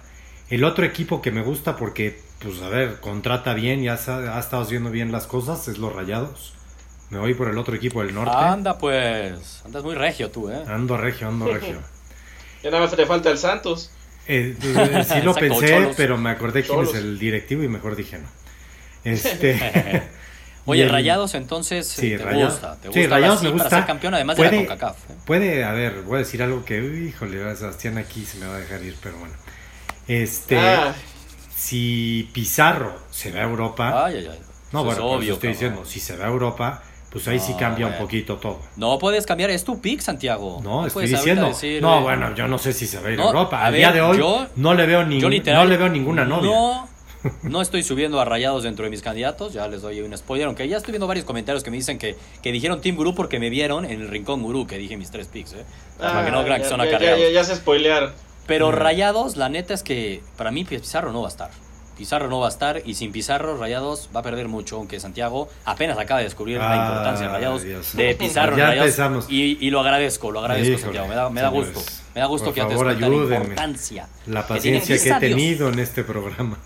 El otro equipo que me gusta porque, pues a ver, contrata bien, ya sa- ha estado haciendo bien las cosas, es los Rayados. Me voy por el otro equipo del norte. Anda pues. Andas muy regio tú, ¿eh? Ando regio, ando regio. Ya nada más le falta el Santos. Eh, eh, sí lo pensé, Cholos. pero me acordé quién es Cholos. el directivo y mejor dije no. Este. Oye, el- Rayados entonces Sí, eh, te Rayados. gusta. Te Sí, gusta Rayados sí me para gusta. ser campeón además de la CONCACAF. ¿eh? Puede, a ver, voy a decir algo que, uy, híjole, Sebastián aquí se me va a dejar ir, pero bueno. Este, Ah, si Pizarro se va a Europa, Ay, ay, ay. no, bueno, es pues obvio. estoy cabrón. diciendo, si se va a Europa, pues ahí sí No, cambia un poquito todo. No puedes cambiar, es tu pick, Santiago. No, estoy puedes ahorita diciendo, decir, no, eh, bueno, yo no sé si se va a ir No, a Europa. a Al ver, día de hoy yo- no le veo ningún, Yo literal, no le veo ninguna novia. No, no estoy subiendo a Rayados dentro de mis candidatos, ya les doy un spoiler, aunque ya estoy viendo varios comentarios que me dicen que, que dijeron Team Gurú porque me vieron en el Rincón Gurú, que dije mis tres picks, ¿eh? Para que no ah, crean que ya- son ya, ya, acarreados. ya, ya se spoilearon. Pero Mm. Rayados, la neta es que para mí Pizarro no va a estar. Pizarro no va a estar y sin Pizarro Rayados va a perder mucho, aunque Santiago apenas acaba de descubrir la importancia de Rayados Dios. de Pizarro Ya Rayados empezamos. y, y lo agradezco, lo agradezco Híjole, Santiago, me da, me da gusto, me da gusto por que te favor, cuenta de la ayúdenme. importancia La que tiene paciencia que he Dios. tenido en este programa.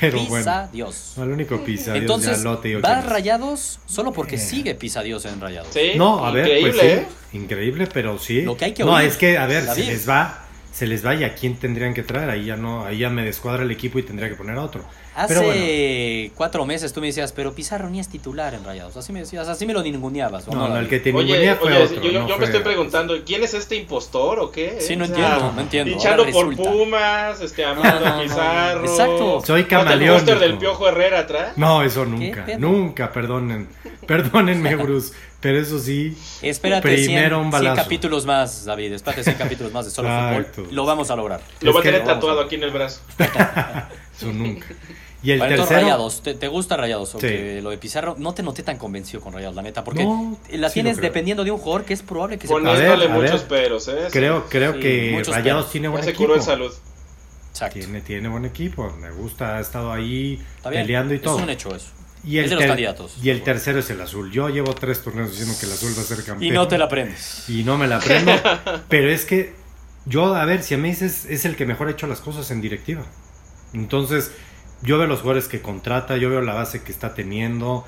Pero Pisa bueno. Dios. No, el único pisa, Dios, Entonces, te va. Rayados solo porque Eh. sigue Pisa Dios en Rayados. Sí, No, a ver, increíble, pues sí, ¿eh? increíble, pero sí. Lo que hay que no, oír, es que, a ver, David. se les va, se les va y a quién tendrían que traer, ahí ya no, ahí ya me descuadra el equipo y tendría que poner a otro. Hace Pero bueno. cuatro meses tú me decías, pero Pizarro ni es titular en Rayados. Así me decías, así me lo ninguneabas. ¿o No, no, David? el que te Oye, fue oye, otro. yo, yo- no yo fue- me estoy preguntando, ¿quién es este impostor o qué? Sí, no O sea, entiendo, no entiendo. Hinchando por. Pumas, este, amando No, no, a no. Pizarro. Exacto. Soy ¿Falta el camaleón. póster del. Piojo Herrera atrás? No, eso nunca, nunca, perdonen. Perdónenme, Bruce, pero eso sí. Espérate Primero 100, un 100 balazo. capítulos más, David. Espérate 100 capítulos más de solo fútbol. Lo vamos a lograr. Lo va a tener tatuado aquí en el brazo. Eso nunca. Y el tercero. Rayados. ¿Te, te gusta Rayados? Sí. Lo de Pizarro no te noté tan convencido con Rayados, la neta. Porque No, la tienes dependiendo de un jugador que es probable que se ver, a muchos ver. peros, ¿eh? Creo, creo Sí, que Rayados peros. tiene buen se equipo. curó en salud. Exacto. Tiene, tiene buen equipo, me gusta, ha estado ahí peleando y Es todo. un hecho eso. Y el, Es de los candidatos. y el tercero es el azul. Yo llevo tres torneos diciendo que el azul va a ser campeón. Y no te la aprendes. Y no me la aprendo. pero es que yo, a ver, si a mí dices, es el que mejor ha hecho las cosas en directiva. Entonces, yo veo los jugadores que contrata, yo veo la base que está teniendo,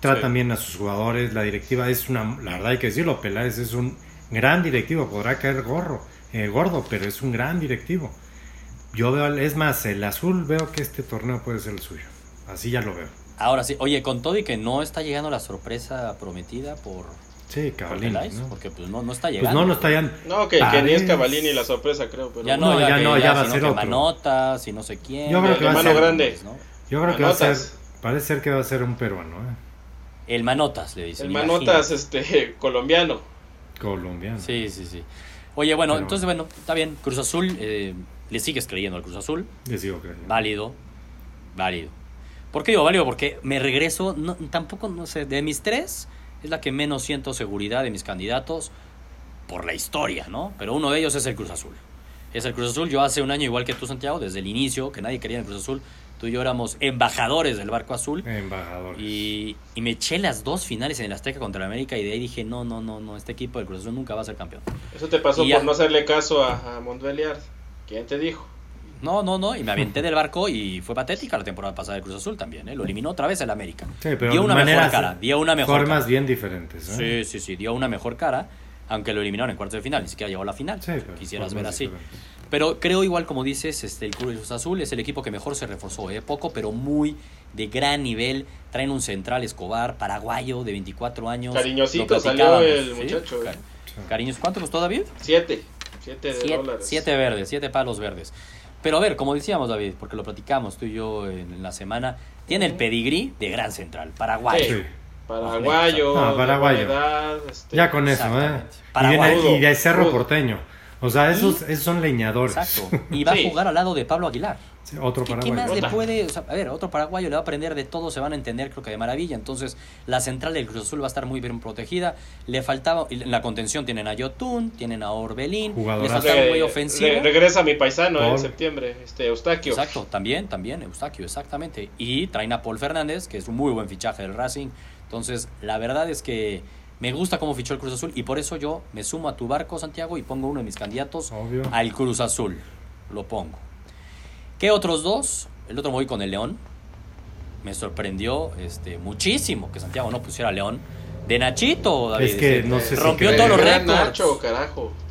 tratan Sí. bien a sus jugadores, la directiva es una, la verdad hay que decirlo, Peláez es un gran directivo, podrá caer gorro, eh, gordo, pero es un gran directivo. Yo veo, es más, el azul veo que este torneo puede ser el suyo. Así ya lo veo. Ahora sí, oye, con todo y que no está llegando la sorpresa prometida por, Sí, por Cavallini. Peláez, ¿no? porque pues no, no está Pues llegando. no, no está ya. No, que, que ni es Cavallini la sorpresa, creo. Pero Ya no, No, ya, ya que no, ya va a ser otro. Manotas y no sé quién. Yo creo que va a ser- grande. ¿no? Yo creo que va a ser, Manotas. parece ser que va a ser un peruano, ¿eh? El Manotas, le dicen. El. Manotas este, colombiano. colombiano. Sí, sí, sí. Oye, bueno, Pero- entonces, bueno, está bien. Cruz Azul, eh, le sigues creyendo al Cruz Azul. Les digo creyendo. Válido, válido. ¿Por qué digo válido? Porque me regreso, no, tampoco, no sé, de mis tres, es la que menos siento seguridad de mis candidatos por la historia, ¿no? Pero uno de ellos es el Cruz Azul. Es el Cruz Azul. Yo hace un año, igual que tú, Santiago, desde el inicio, que nadie quería en el Cruz Azul, tú y yo éramos embajadores del barco azul. Embajador. Y, y me eché las dos finales en el Azteca contra el América y de ahí dije, no, no, no, no, este equipo del Cruz Azul nunca va a ser campeón. Eso te pasó Y por ya. no hacerle caso a, a Montbeliard. ¿Quién te dijo? No, no, no, y me aventé del barco y fue patética la temporada pasada del Cruz Azul también, ¿eh? Lo eliminó otra vez el América. Sí, pero dio una mejor cara, dio una mejor Formas cara. bien diferentes. ¿eh? Sí, sí, sí, dio una mejor cara, aunque lo eliminaron en cuartos de final, ni siquiera llegó a la final. Sí, pero Quisieras ver así. diferentes. Pero creo igual como dices, este el Cruz Azul es el equipo que mejor se reforzó, ¿eh? poco pero muy de gran nivel. Traen un central Escobar, paraguayo de 24 años. Cariñosito salió el ¿sí? muchacho, ¿eh? Ca- Cariños, ¿cuánto costó David? Siete. Siete de Siete, dólares. siete verdes, siete palos verdes. Pero a ver, como decíamos David, porque lo platicamos tú y yo en, la semana, tiene el pedigrí de gran central, paraguayo. Sí. Paraguayo, Ah, paraguayo. edad, este, Ya con eso, ¿eh? Exactamente. Y, viene- Paraguayo. y de Cerro. Porteño. O sea, esos, esos son leñadores. Exacto. Y va Sí. a jugar al lado de Pablo Aguilar. Sí, otro ¿Qué, qué paraguayo. más le puede? o sea, a ver, otro paraguayo le va a aprender de todo, se van a entender, creo que de maravilla. Entonces, la central del Cruz Azul va a estar muy bien protegida. Le faltaba, y en la contención tienen a Yotun, tienen a Orbelín, le faltaba un muy ofensivo. re- regresa mi paisano eh, en septiembre, este Eustaquio. Exacto, también, también, Eustaquio, exactamente. Y traen a Paul Fernández, que es un muy buen fichaje del Racing. Entonces, la verdad es que me gusta cómo fichó el Cruz Azul y por eso yo me sumo a tu barco, Santiago, y pongo uno de mis candidatos Obvio. al Cruz Azul. Lo pongo. ¿Qué otros dos? El otro me voy con el León. Me sorprendió este, muchísimo que Santiago no pusiera León. De Nachito, David. Es que no sé si rompió todos los récords. Nacho, carajo.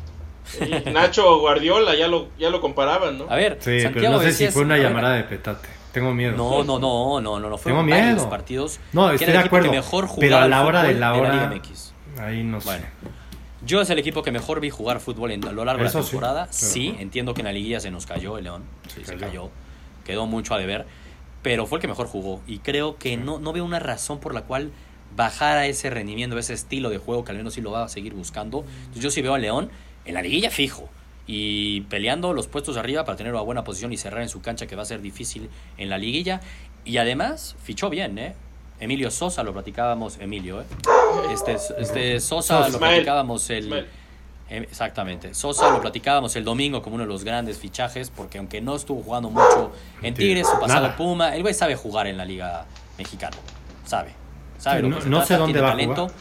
Y Nacho Guardiola, ya lo, ya lo comparaban, ¿no? A ver, Sí, Santiago pero no sé si fue una a ver, llamada de petate. Tengo miedo. No, no, no, no, no, no. Fueron Tengo miedo. partidos. No, estoy de acuerdo. mejor pero a la hora de la hora. Liga MX. Ahí no sé. Yo es el equipo que mejor vi jugar fútbol en, a lo largo de la sí, temporada. Sí, entiendo que en la liguilla se nos cayó el León. Sí, Se cayó. cayó. Quedó mucho a deber. Pero fue el que mejor jugó. Y creo que no, no veo una razón por la cual bajara ese rendimiento, ese estilo de juego que al menos sí lo va a seguir buscando. Entonces yo sí veo a León en la liguilla fijo. Y peleando los puestos de arriba para tener una buena posición y cerrar en su cancha que va a ser difícil en la liguilla. Y además fichó bien, ¿eh? Emilio Sosa, lo platicábamos, Emilio, ¿eh? Este, este Sosa lo platicábamos el... Eh, Exactamente. Sosa lo platicábamos el domingo como uno de los grandes fichajes, porque aunque no estuvo jugando mucho en Tigres, su pasado Nada. Puma, el güey sabe jugar en la Liga Mexicana. Sabe. Sabe lo no- que se no trata, sé dónde tiene va a talento. jugar.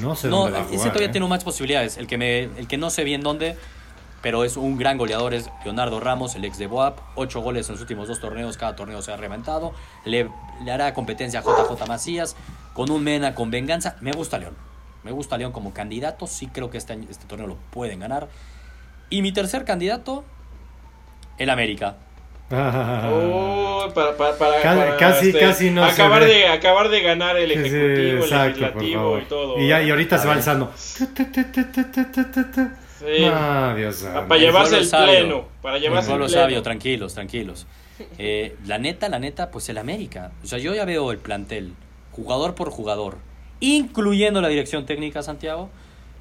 No sé No, dónde va a ese jugar. todavía ¿eh? tiene más posibilidades. El que, me, el que no sé bien dónde, pero es un gran goleador, es Leonardo Ramos, el ex de Boap. Ocho goles en los últimos dos torneos, cada torneo se ha reventado. Le, le hará competencia a JJ Macías, con un Mena, con venganza. Me gusta León. Me gusta León como candidato. Sí creo que este, este torneo lo pueden ganar. Y mi tercer candidato, el América. Oh, para, para, para- Ca- para, casi- este, casi no acabar de acabar de ganar el sí, ejecutivo, exacto, el legislativo y todo. Y, ya, y ahorita A se va alzando. Sí. Ah, Dios para llevarse el sabio. pleno, para llevarse el pleno. sabio, tranquilos, tranquilos. Eh, la neta, la neta, pues el América. O sea, yo ya veo el plantel, jugador por jugador, incluyendo la dirección técnica, Santiago.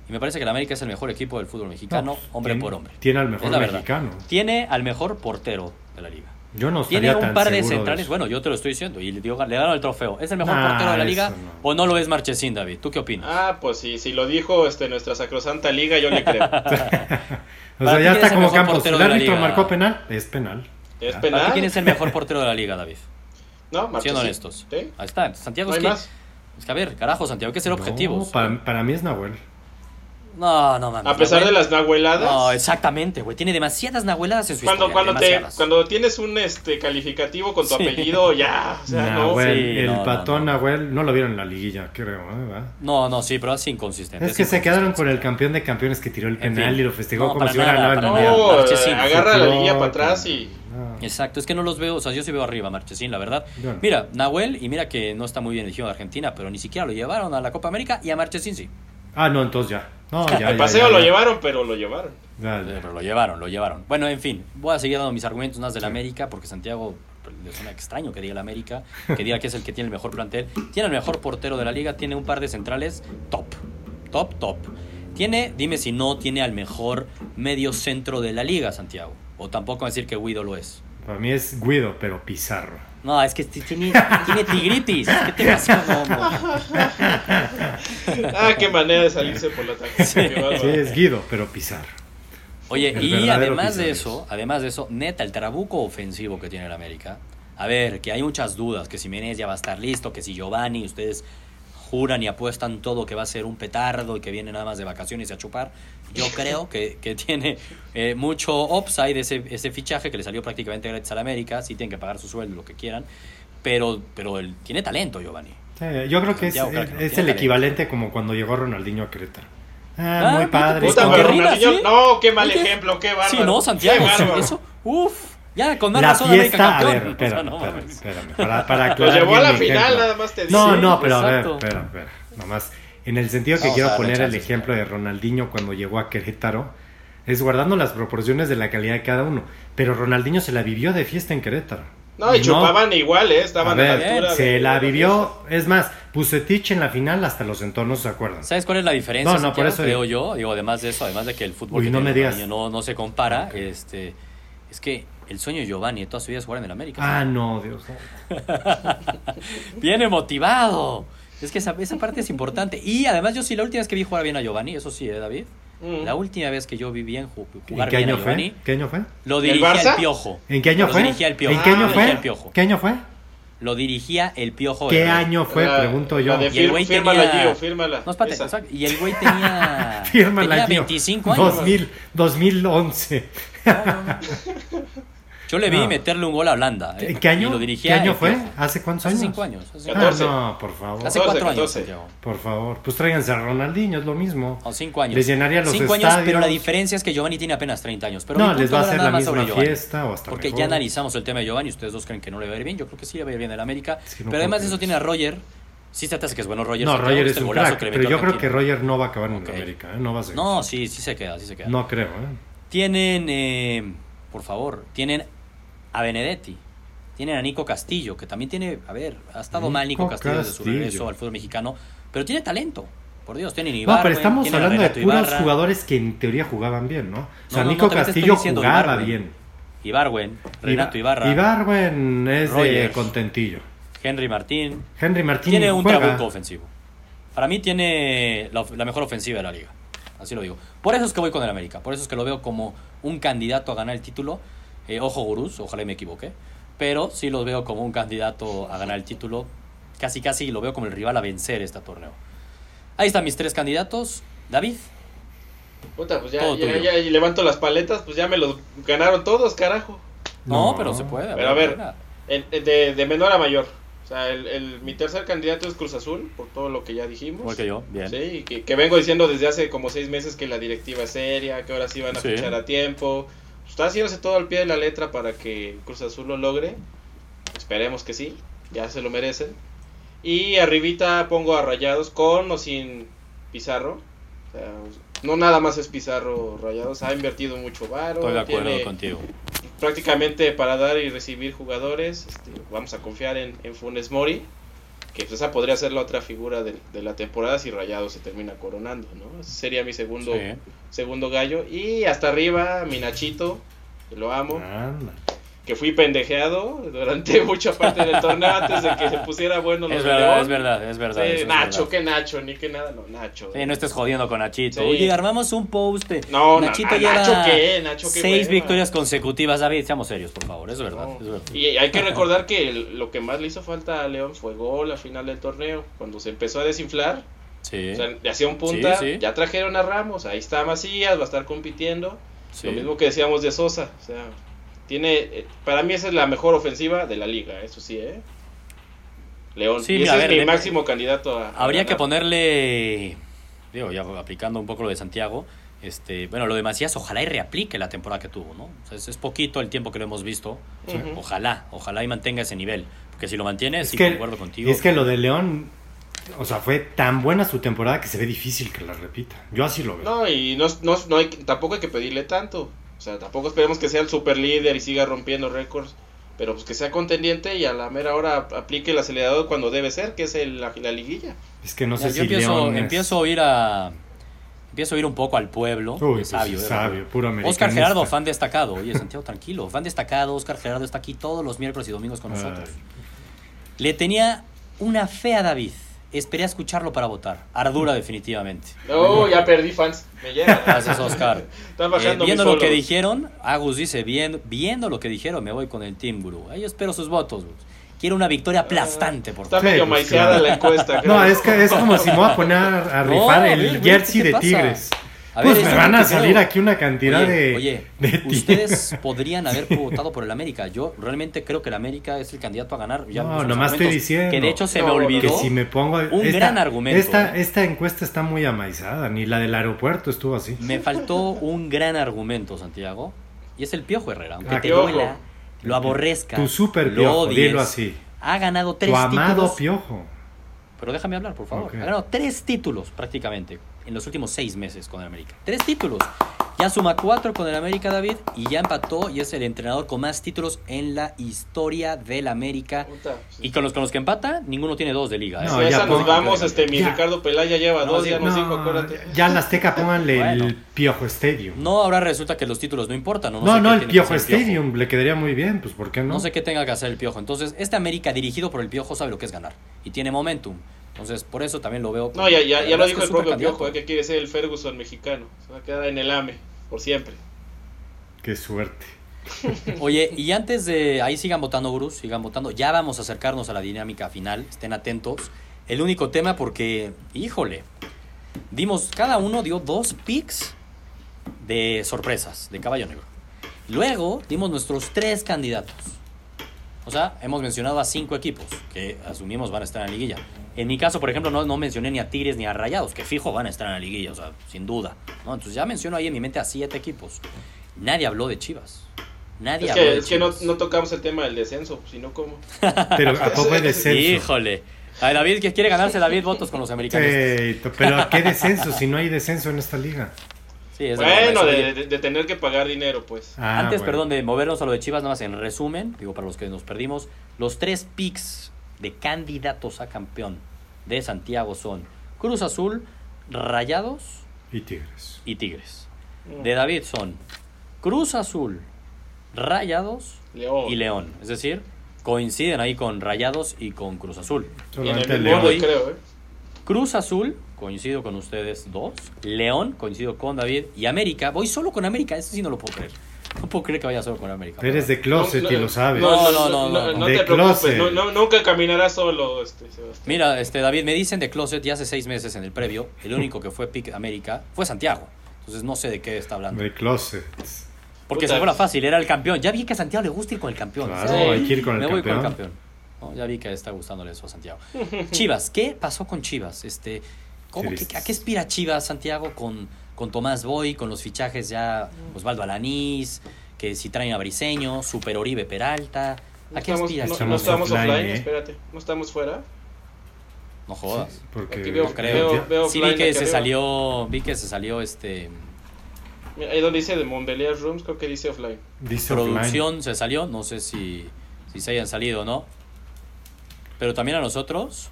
Y me parece que el América es el mejor equipo del fútbol mexicano, No, hombre tiene- por hombre. Tiene al mejor verdad. mexicano. Tiene al mejor portero de la liga. Yo no Tiene un tan par de centrales, bueno, yo te lo estoy diciendo, y le, dio- le dieron el trofeo. ¿Es el mejor Nah, portero de la liga no. o no lo es Marchesín, David? ¿Tú qué opinas? Ah, pues sí, si lo dijo este, nuestra sacrosanta liga, yo le creo. O sea, ya ¿quién está es el como Campos. ¿El árbitro liga? marcó penal? Es penal. ¿Es Ya. ¿Para penal? quién es el mejor portero de la liga, David? No, Siendo Marchesín. honestos. ¿Sí? Ahí está. Santiago ¿No es que. más? Es que a ver, carajo, Santiago, hay que ser No, objetivos. para, para mí es Nahuel. No, no mames. A pesar de las nahueladas. No, exactamente, güey. Tiene demasiadas nahueladas en su cuando, historia. cuando, te, cuando tienes un este calificativo con tu Sí. apellido, ya. O sea, no. Sí, el no, no, patón no. Nahuel, no lo vieron en la liguilla, creo. ¿eh? ¿verdad? No, no, sí, pero es inconsistente. Es que se quedaron con el campeón de campeones que tiró el En penal fin. y lo festejó No, como si hubiera ganado el mundial. No, Marchesín. agarra la liguilla para atrás y. Exacto, es que no los veo, o sea, yo sí veo arriba a Marchesín, la verdad. Mira, Nahuel, y mira que no está muy bien elegido de Argentina, pero ni siquiera lo llevaron a la Copa América y a Marchesín sí. Ah, no, entonces ya. No, ya, El ya, paseo ya, lo llevaron, pero lo llevaron. Ya, ya. Pero lo llevaron, lo llevaron. Bueno, en fin, voy a seguir dando mis argumentos más del América, porque Santiago pues, le suena extraño que diga el América, que diga que es el que tiene el mejor plantel. Tiene el mejor portero de la liga, tiene un par de centrales top, top, top. Tiene, dime si no, tiene al mejor medio centro de la liga, Santiago. O tampoco decir que Guido lo es. Para mí es Guido, pero Pizarro. No, es que tiene, tiene tigritis. ¿Qué te pasa? No, no. Ah, qué manera de salirse por la tangente. Sí. es Guido, pero Pizarro. Oye, El y además de eso, además de eso, neta, el trabuco ofensivo que tiene el América. A ver, que hay muchas dudas, que si Menez ya va a estar listo, que si Giovanni, ustedes juran y apuestan todo que va a ser un petardo y que viene nada más de vacaciones y a chupar. Yo creo que, que tiene eh, mucho upside ese, ese fichaje que le salió prácticamente gratis al América. Sí tienen que pagar su sueldo, lo que quieran. Pero, pero él tiene talento, Giovanni. Sí, yo creo que es, Santiago, claro que no es tiene el talento. equivalente como cuando llegó Ronaldinho a Querétaro. Ah, Ah, muy ¿no te padre. gusta? Puta, pero rima, Ronaldinho- ¿sí? No, qué mal ejemplo, qué bárbaro. Sí, no, Santiago. Qué bárbaro. Eso, uff, ya con más La razón América fiesta, a ver, campeón. O sea, espérame, no para, para Lo llevó a la final, ejemplo. nada más te digo. No, Sí, no, pero a ver, espera, espera. Nomás, en el sentido que Vamos quiero poner el ejemplo de Ronaldinho cuando llegó a Querétaro, es guardando las proporciones de la calidad de cada uno. Pero Ronaldinho se la vivió de fiesta en Querétaro. No, y chupaban igual, ¿eh? Estaban a a, ver, la altura. se de- la de vivió, es más, Pusetich en la final hasta los entornos se acuerdan. ¿Sabes cuál es la diferencia? No, no, por eso creo yo. Digo, además de eso, además de que el fútbol Uy, que no tiene me digas. Ronaldinho no, no se compara, este, es que el sueño de Giovanni de toda su vida es jugar en el América. Ah, no, Dios. Viene motivado. Es que esa, esa parte es importante. Y además yo sí, la última vez que vi jugar bien a Giovanni, eso sí, ¿eh, David? Mm. La última vez que yo vi bien ju- ¿En jugar bien a Giovanni, fue? ¿Qué año fue? lo dirigía el? Piojo. ¿En qué año lo fue? dirigía el Piojo. ¿En qué año Lo dirigía fue? el Piojo. ¿Qué año fue? Lo dirigía el Piojo. ¿Qué año fue? La- Pregunto yo. de Y el güey fírmala, tenía- Gio, fírmala. No, espérate, Esa. o sea, y el güey tenía, Fírmala, tenía tío. 25 años. 2000, 2011. Yo le vi No. meterle un gol a Holanda. ¿eh? ¿En qué año? Y lo dirigía ¿Qué año el fue? Piojo. ¿Hace cuántos Hace años? cinco años. Hace, Ah, 14. no, por favor. hace 14, cuatro años, 14. Santiago. Por favor. Pues tráiganse a Ronaldinho, es lo mismo. O cinco años. Les llenaría los cinco años, estadios. pero la diferencia es que Giovanni tiene apenas 30 años. Pero no, les va a hacer nada la más misma sobre Giovanni. fiesta o hasta Porque mejor. ya analizamos el tema de Giovanni. Ustedes dos creen que no le va a ir bien. Yo creo que sí le va a ir bien en América. Es que no pero además eso tiene a Roger. Sí se te hace que es bueno Roger. No, Santiago, Roger ¿viste es un crack, pero yo creo que? Roger no va a acabar en. América, ¿eh? no va a. No, sí, sí se queda, sí se queda. No creo, ¿eh? Tienen, eh, por favor, tienen a Benedetti. Tienen a Nico Castillo, que también tiene, a ver, ha estado mal Nico Nico Castillo desde su Castillo. regreso al fútbol mexicano, pero tiene talento. Por Dios, tienen No, Ibargüen, pero estamos hablando de puros Ibarra, jugadores que en teoría jugaban bien, ¿no? O sea, No, no, Nico no, Castillo jugaba bien. Ibargüen, Renato Iba- Ibarra, Ibargüen es de contentillo. Henry Martín. Henry Martín Tiene un juega. trabuco ofensivo. Para mí tiene la, la mejor ofensiva de la liga. Así lo digo. Por eso es que voy con el América. Por eso es que lo veo como un candidato a ganar el título. Eh, ojo, gurús, ojalá y me equivoque. Pero sí lo veo como un candidato a ganar el título. Casi, casi lo veo como el rival a vencer este torneo. Ahí están mis tres candidatos. David. Puta, pues ya, ya, ya, y levanto las paletas, pues ya me los ganaron todos, carajo. No, No. pero se puede. Pero a ver. buena. En- en- de, de menor a mayor. O sea, el, el- mi tercer candidato es Cruz Azul, por todo lo que ya dijimos. Igual que yo. Bien. Sí, y que, que vengo diciendo desde hace como seis meses que la directiva es seria, que ahora sí van a Sí. fichar a tiempo. Está haciéndose todo al pie de la letra para que Cruz Azul lo logre. Esperemos que sí, ya se lo merecen. Y arribita pongo a Rayados con o sin Pizarro. O sea, no nada más es Pizarro Rayados, ha invertido mucho varo. Estoy de acuerdo tiene contigo. prácticamente para dar y recibir jugadores. este, vamos a confiar en, en Funes Mori, que pues, esa podría ser la otra figura de, de la temporada si Rayados se termina coronando, ¿no? Ese sería mi segundo, Sí. segundo gallo. Y hasta arriba, mi Nachito, que lo amo. Anda. que fui pendejeado durante mucha parte del torneo antes de que se pusiera bueno los Es verdad, León. es verdad, es verdad. Sí, es Nacho, verdad. que Nacho, ni que nada, no, Nacho. Sí, no estés jodiendo con Nachito. Sí. Oye, armamos un post. No, na- Nachito na- lleva Nacho qué, Nacho qué seis victorias consecutivas. David, seamos serios, por favor. Es verdad. No. es verdad. Y hay que recordar que lo que más le hizo falta a León fue gol a final del torneo. Cuando se empezó a desinflar, Sí, o sea, le hacía un punta, Sí, sí. ya trajeron a Ramos, ahí está Macías, va a estar compitiendo. Sí. Lo mismo que decíamos de Sosa, o sea, tiene, eh, para mí esa es la mejor ofensiva de la liga, eso sí, ¿eh? León, Sí, y ese a es ver, mi de- máximo candidato a... a Habría que ponerle, digo, ya aplicando un poco lo de Santiago, este, bueno, lo de Macías, ojalá y reaplique la temporada que tuvo, ¿no? O sea, es, es poquito el tiempo que lo hemos visto. Ojalá, ojalá y mantenga ese nivel. Porque si lo mantiene, Es sí que, concuerdo contigo. es que lo de León, o sea, fue tan buena su temporada que se ve difícil que la repita. Yo así lo veo. No, y no, no, no hay, tampoco hay que pedirle tanto, o sea, tampoco esperemos que sea el super líder y siga rompiendo récords, pero pues que sea contendiente y a la mera hora aplique el acelerador cuando debe ser, que es el, la, la liguilla. Es que no Ya, sé yo si empiezo, León es- empiezo a oír a... Empiezo a oír un poco al pueblo. Uy, pues, sabio, de sabio, puro Oscar. Gerardo, fan destacado. Oye, Santiago, tranquilo. Fan destacado. Oscar Gerardo está aquí todos los miércoles y domingos con nosotros. Ay. Le tenía una fe a David. Esperé a escucharlo para votar. Ardura, definitivamente. No, ya perdí fans, me llega. Gracias, Oscar. Están Eh, bajando viendo mis lo que dijeron, Agus dice, bien, viendo lo que dijeron, me voy con el Team Guru. Ahí espero sus votos. Quiero una victoria aplastante, por Está favor. Sí, medio maiceada la encuesta. No, creo. es que es como si me voy a poner a, No, rifar el jersey ¿qué de pasa? Tigres. A ver, pues eso me es van a salir creo. aquí una cantidad Oye, de, oye, de ustedes podrían haber votado por el América. Yo realmente creo que el América es el candidato a ganar. Ya No, nomás estoy diciendo. Que de hecho se No, me olvidó. Que si me pongo. Un gran argumento, Esta, ¿eh? esta encuesta está muy amaizada. Ni la del aeropuerto estuvo así. Me faltó un gran argumento, Santiago. Y es el Piojo Herrera. Aunque Ah, te duela, lo aborrezca. Tu super lo piojo, odies, dilo así. Ha ganado tres Tu amado títulos. piojo. Pero déjame hablar, por favor. Ha ganado tres títulos prácticamente en los últimos seis meses con el América. Tres títulos. Ya suma cuatro con el América, David, y ya empató y es el entrenador con más títulos en la historia del América. Puta, Y con los, con los que empata, ninguno tiene dos de liga. ¿eh? No, esa nos vamos, este, mi Ya. Ricardo Pelaya lleva No, dos, sí, ya nos dijo, No, acuérdate. ya en Azteca pónganle Bueno. el Piojo Stadium. No, ahora resulta que los títulos no importan. No, No, sé no, el Piojo Stadium le quedaría muy bien, pues ¿por qué no? No sé qué tenga que hacer el Piojo. Entonces, este América dirigido por el Piojo sabe lo que es ganar. Y tiene momentum. Entonces, por eso también lo veo. No, ya, ya, ya lo dijo el propio. Piojo, eh, que quiere ser el Ferguson mexicano. Se va a quedar en el AME, por siempre. Qué suerte. Oye, y antes de. Ahí sigan votando, Gurús, sigan votando. Ya vamos a acercarnos a la dinámica final. Estén atentos. El único tema, porque, híjole, dimos. Cada uno dio dos picks de sorpresas, de caballo negro. Luego dimos nuestros tres candidatos. O sea, hemos mencionado a cinco equipos que asumimos van a estar en la liguilla. En mi caso, por ejemplo, no, no mencioné ni a Tigres ni a Rayados, que fijo van a estar en la liguilla, o sea, sin duda. ¿no? Entonces ya menciono ahí en mi mente a siete equipos. Nadie habló de Chivas. Nadie Es habló que, de es que no, tocamos el tema del descenso, si no, ¿cómo? Pero a poco hay descenso. Híjole. A David, que quiere ganarse David votos con los americanos. Sí, pero ¿qué descenso si no hay descenso en esta liga? Sí, es Bueno, de, de- de tener que pagar dinero, pues. Ah, Antes, bueno. perdón, de movernos a lo de Chivas, nada más en resumen, digo, para los que nos perdimos, los tres picks de candidatos a campeón de Santiago son Cruz Azul, Rayados Y Tigres. y Tigres. De David son Cruz Azul, Rayados León. y León. Es decir, coinciden ahí con Rayados y con Cruz Azul. El Solamente el mismo León. creo, ¿eh? Cruz Azul, coincido con ustedes dos. León, coincido con David. Y América, voy solo con América, eso sí no lo puedo creer. No puedo creer que vaya solo con América. Eres de closet No, y lo sabes. No, no, no, no, no. No, De te preocupes, closet. no, no- nunca caminarás solo, este, Sebastián. Mira, este David, me dicen de Closet ya hace seis meses en el previo. El único que fue pick América fue Santiago. Entonces no sé de qué está hablando. De closet. Porque Puta. se fuera fácil, era el campeón. Ya vi que a Santiago le gusta ir con el campeón. Claro, Sí. hay que ir con el me voy con el campeón. campeón. No, ya vi que está gustándole eso a Santiago. Chivas, ¿qué pasó con Chivas? Este, ¿cómo, Tristes. que- ¿A qué aspira Chivas, Santiago, con, con Tomás Boy, con los fichajes ya Osvaldo Alanís, que si traen a Briseño, Super Oribe Peralta? ¿A qué estamos, no, no Estamos offline, offline, ¿eh? espérate. ¿No estamos fuera? No jodas. Porque Aquí veo- No creo. veo- veo sí vi offline que se arriba. salió, vi que se salió este Mira, Ahí donde dice de Montbelier Rooms, creo que dice offline. dice offline. producción se salió, no sé si, si se hayan salido o no. Pero también a nosotros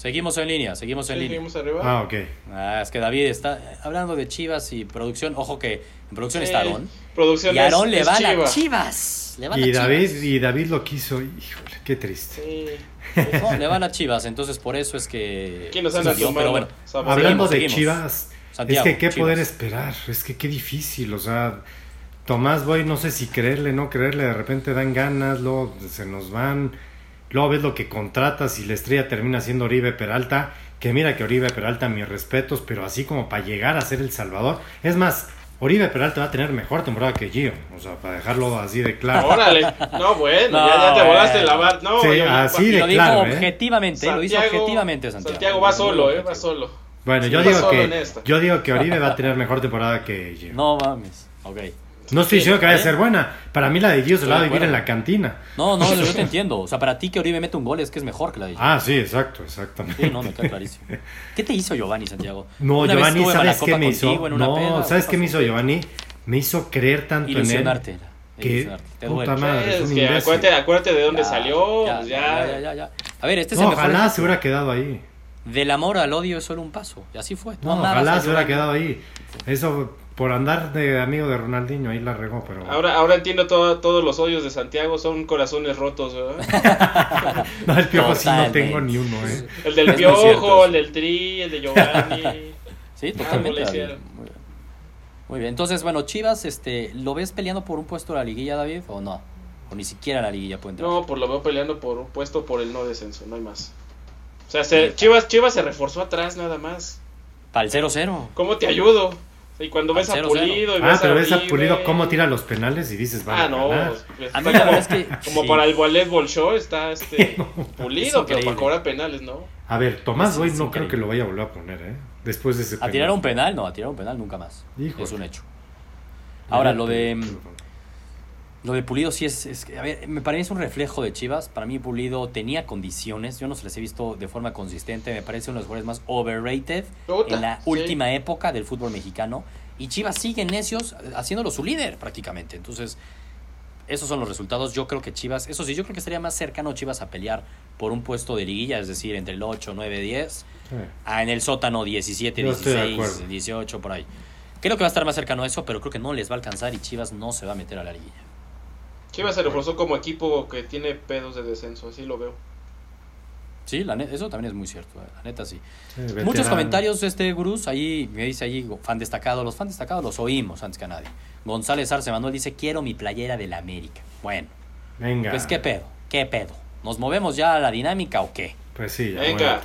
seguimos en línea, seguimos en Sí, línea. seguimos arriba. Ah, ok. Ah, es que David está eh, hablando de Chivas y producción. Ojo que en producción Sí, está Aarón. Producción Y Aarón es- le va a Chiva. Chivas. Le van Y a David, Chivas. y David lo quiso. Híjole, qué triste. Sí. No, le van a Chivas, entonces por eso es que. ¿Quién nos anda? Pero bueno. Hablando de seguimos. Chivas, Santiago, es que qué Chivas. poder esperar. Es que qué difícil. O sea, Tomás Boy, no sé si creerle, no creerle. De repente dan ganas, luego se nos van. Luego ves lo que contratas y la estrella termina siendo Oribe Peralta. Que mira que Oribe Peralta, mis respetos, pero así como para llegar a ser el Salvador. Es más, Oribe Peralta va a tener mejor temporada que Gio. O sea, para dejarlo así de claro. Órale. No, bueno, No, ya, ya te volaste la bar. No, Sí, yo- así Y de lo dijo claro, ¿eh? objetivamente, lo hizo objetivamente Santiago. Santiago va solo, eh, va solo. Bueno, Sí, yo digo que yo digo que Oribe va a tener mejor temporada que Gio. No mames. Ok. No estoy diciendo que vaya a ¿eh? ser buena. Para mí la de Gio se la va a de vivir en la cantina. No, no, yo te entiendo. O sea, para ti que Oribe mete un gol es que es mejor que la de Gio. Ah, sí, exacto, exactamente. Sí, no, me queda clarísimo. ¿Qué te hizo Giovanni, Santiago? No, Una Giovanni, ¿sabes qué me hizo? No, peda, ¿sabes ¿qué me hizo Giovanni? Me hizo creer tanto en él. Ilusionarte. Que. Te puta madre, es un que acuérdate, acuérdate de dónde Ya, salió. ya, pues ya, ya. ya. A ver, este es No, el mejor ojalá ejemplo. se hubiera quedado ahí. Del amor al odio es solo un paso. Y así fue. No, ojalá se hubiera quedado ahí. Eso, por andar de amigo de Ronaldinho, ahí la regó, pero... Ahora, ahora entiendo todo- todos los odios de Santiago son corazones rotos, ¿verdad? No, el piojo sí no tengo ni uno, ¿eh? El del Piojo, cierto. el del Tri, el de Giovanni. Sí, totalmente. Muy bien. Muy bien. Entonces, bueno, Chivas, este, ¿lo ves peleando por un puesto de la liguilla, David? ¿O no? O ni siquiera la liguilla puede entrar. No, pues lo veo peleando por un puesto por el no descenso, no hay más. O sea, se- Chivas, Chivas se reforzó atrás nada más. Para el 0-0. ¿Cómo te ayudo? Y cuando ves a Al 0-0. Pulido y Ah, ves pero a ves a Pulido cómo tira los penales y dices, van Ah, a no. pues, A mí como, verdad es que. como sí. para el ballet ball show está este Pulido, pero para cobrar penales, ¿no? A ver, Tomás Es- Boy es no creo que lo vaya a volver a poner, ¿eh? Después de ese A tirar un penal, no, a tirar un penal nunca más. Híjole. Es un hecho. Ahora, lo de. Lo de Pulido sí es, es a ver, me parece un reflejo de Chivas. Para mí Pulido tenía condiciones. Yo no se les he visto de forma consistente. Me parece uno de los jugadores más overrated en la sí. última época del fútbol mexicano. Y Chivas sigue necios haciéndolo su líder prácticamente. Entonces, esos son los resultados. Yo creo que Chivas, eso sí, yo creo que estaría más cercano Chivas a pelear por un puesto de liguilla, es decir, entre el 8, 9, 10, a en el sótano 17, Yo estoy de 16, acuerdo. 18, por ahí. Creo que va a estar más cercano a eso, pero creo que no les va a alcanzar y Chivas no se va a meter a la liguilla. Chivas se reforzó como equipo que tiene pedos de descenso, así lo veo. Sí, la eso también es muy cierto, eh, la neta sí. Sí, Muchos comentarios, este Gurús, ahí me dice ahí, fan destacado, los fan destacados los oímos antes que a nadie. González Arce Manuel dice, quiero mi playera de la América. Bueno, Venga. pues qué pedo, qué pedo. ¿Nos movemos ya a la dinámica o qué? Pues sí, ya Venga.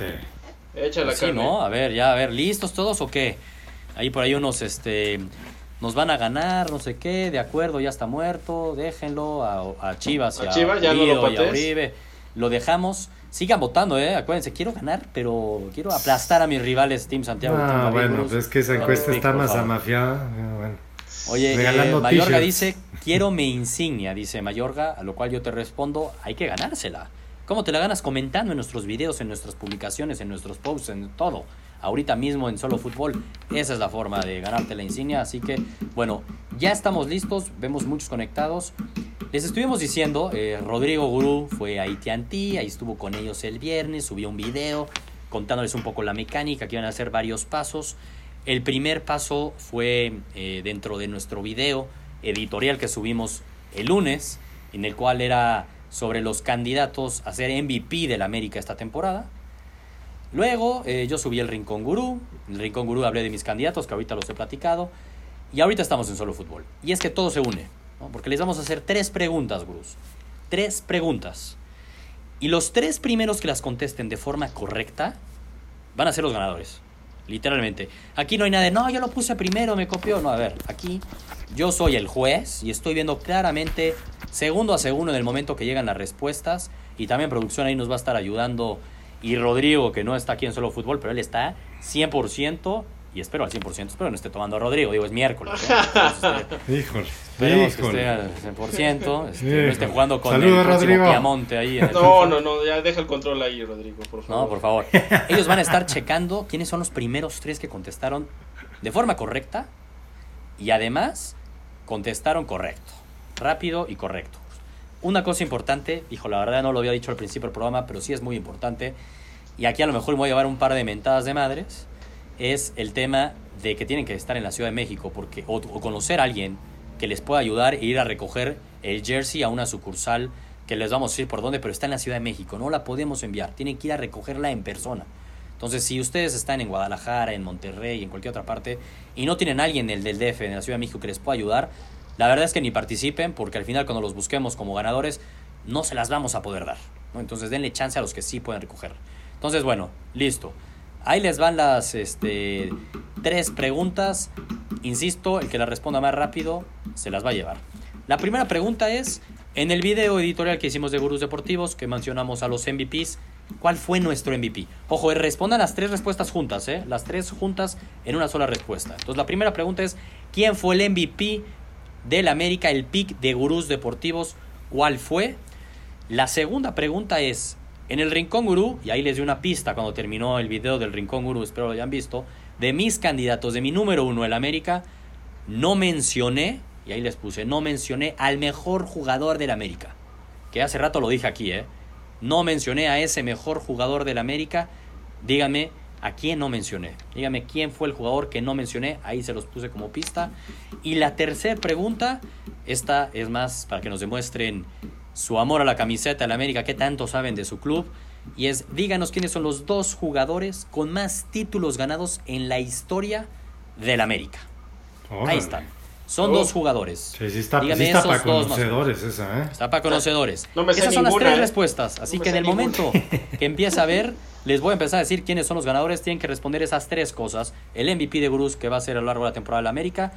Echa la Pues sí, carne. ¿no? A ver, ya, a ver, ¿listos todos o qué? Ahí por ahí unos, este, nos van a ganar, no sé qué, de acuerdo, ya está muerto, déjenlo a, a Chivas y A a, Chivas, ya no lo y a. Uribe. Lo dejamos, sigan votando, ¿eh? Acuérdense, quiero ganar, pero quiero aplastar a mis rivales Team Santiago. Ah, bueno, pues es que esa encuesta está más amafiada. eh, Bueno. Oye, eh, Mayorga dice, quiero mi insignia, dice Mayorga, a lo cual yo te respondo, hay que ganársela. ¿Cómo te la ganas? Comentando en nuestros videos, en nuestras publicaciones, en nuestros posts, en todo. Ahorita mismo en Solo Fútbol. Esa es la forma de ganarte la insignia. Así que, bueno, ya estamos listos. Vemos muchos conectados. Les estuvimos diciendo, eh, Rodrigo Gurú fue a AT&T, ahí estuvo con ellos el viernes, subió un video contándoles un poco la mecánica, que iban a hacer varios pasos. El primer paso fue eh, dentro de nuestro video editorial que subimos el lunes, en el cual era sobre los candidatos a ser MVP de la América esta temporada. Luego eh, yo subí el Rincón Gurú, el Rincón Gurú hablé de mis candidatos, que ahorita los he platicado, y ahorita estamos en Solo Fútbol. Y es que todo se une, porque les vamos a hacer tres preguntas, Gurús. Tres preguntas. Y los tres primeros que las contesten de forma correcta van a ser los ganadores. Literalmente. Aquí no hay nada de, no, yo lo puse primero, me copió. No, a ver, aquí yo soy el juez y estoy viendo claramente, segundo a segundo, en el momento que llegan las respuestas. Y también producción ahí nos va a estar ayudando. Y Rodrigo, que no está aquí en Solo Fútbol, pero él está 100%. Y espero al 100%, espero no esté tomando a Rodrigo, digo, es miércoles. ¿no? Entonces, este, Híjole. Esperemos que esté al 100%, este, no esté jugando con Saludos, el próximo. Piamonte ahí. En el No, no, no, ya deja el control ahí, Rodrigo, por favor. No, por favor. Ellos van a estar checando quiénes son los primeros tres que contestaron de forma correcta y además contestaron correcto, rápido y correcto. Una cosa importante, hijo, la verdad no lo había dicho al principio del programa, pero sí es muy importante, y aquí a lo mejor me voy a llevar un par de mentadas de madres, es el tema de que tienen que estar en la Ciudad de México porque, o, o conocer a alguien que les pueda ayudar e ir a recoger el jersey a una sucursal que les vamos a decir por dónde, pero está en la Ciudad de México. No la podemos enviar. Tienen que ir a recogerla en persona. Entonces, si ustedes están en Guadalajara, en Monterrey, en cualquier otra parte, y no tienen alguien del, del DF, en la Ciudad de México, que les pueda ayudar, la verdad es que ni participen, porque al final cuando los busquemos como ganadores, no se las vamos a poder dar. Entonces, denle chance a los que sí pueden recoger. Entonces, bueno, listo. Ahí les van las este, tres preguntas. Insisto, el que las responda más rápido se las va a llevar. La primera pregunta es, en el video editorial que hicimos de Gurús Deportivos, que mencionamos a los MVPs, ¿cuál fue nuestro MVP? Ojo, respondan las tres respuestas juntas, ¿eh? Las tres juntas en una sola respuesta. Entonces, la primera pregunta es, ¿quién fue el MVP del América, el pick de Gurús Deportivos? ¿Cuál fue? La segunda pregunta es, en el Rincón Gurú, y ahí les di una pista cuando terminó el video del Rincón Gurú, espero lo hayan visto, de mis candidatos, de mi número uno, el América, no mencioné, y ahí les puse, no mencioné al mejor jugador del América. Que hace rato lo dije aquí, ¿eh? No mencioné a ese mejor jugador del América. Díganme a quién no mencioné. Díganme quién fue el jugador que no mencioné. Ahí se los puse como pista. Y la tercera pregunta, esta es más para que nos demuestren su amor a la camiseta de la América, qué tanto saben de su club. Y es, díganos quiénes son los dos jugadores con más títulos ganados en la historia del América. Órale. Ahí están. Son Oh. dos jugadores. Sí, sí está, Dígame sí está esos para más. conocedores esa, ¿eh? Está para conocedores. No me sé Esas son ninguna, las tres ¿eh? respuestas. Así No que en el ninguna. momento que empiece a ver, les voy a empezar a decir quiénes son los ganadores. Tienen que responder esas tres cosas. El MVP de Gurús, que va a ser a lo largo de la temporada de la América.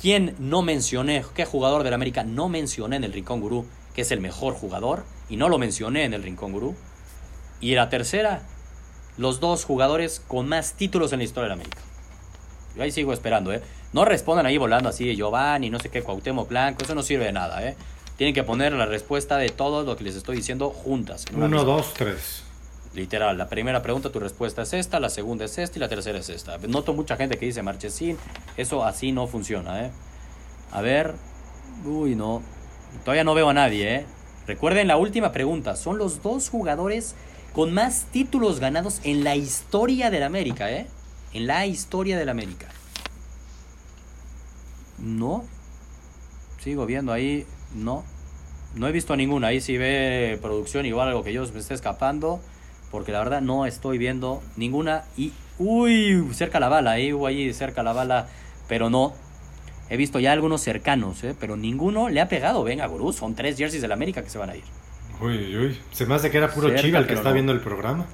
¿Quién no mencioné? ¿Qué jugador de la América no mencioné en el Rincón Gurú? Que es el mejor jugador. Y no lo mencioné en el Rincón Gurú. Y la tercera, los dos jugadores con más títulos en la historia de la América. Yo ahí sigo esperando, ¿eh? No respondan ahí volando así de Giovanni, no sé qué, Cuauhtémoc Blanco, eso no sirve de nada, ¿eh? Tienen que poner la respuesta de todo lo que les estoy diciendo juntas. en una Uno, misma. dos, tres. Literal, la primera pregunta, tu respuesta es esta, la segunda es esta y la tercera es esta. Noto mucha gente que dice Marchesín, eso así no funciona, ¿eh? A ver, uy, no, todavía no veo a nadie, ¿eh? Recuerden la última pregunta, son los dos jugadores con más títulos ganados en la historia del América, ¿eh? En la historia del América. No, sigo viendo ahí, no, no he visto ninguna. Ahí si ve producción igual algo que yo me esté escapando. Porque la verdad no estoy viendo ninguna. Y. Uy, cerca la bala, eh. Hubo ahí cerca la bala. Pero no. He visto ya algunos cercanos, eh. Pero ninguno le ha pegado. Venga, gurú. Son tres jerseys del América que se van a ir. Uy, uy, uy. Se me hace que era puro Cerca, chiva el que está no. viendo el programa.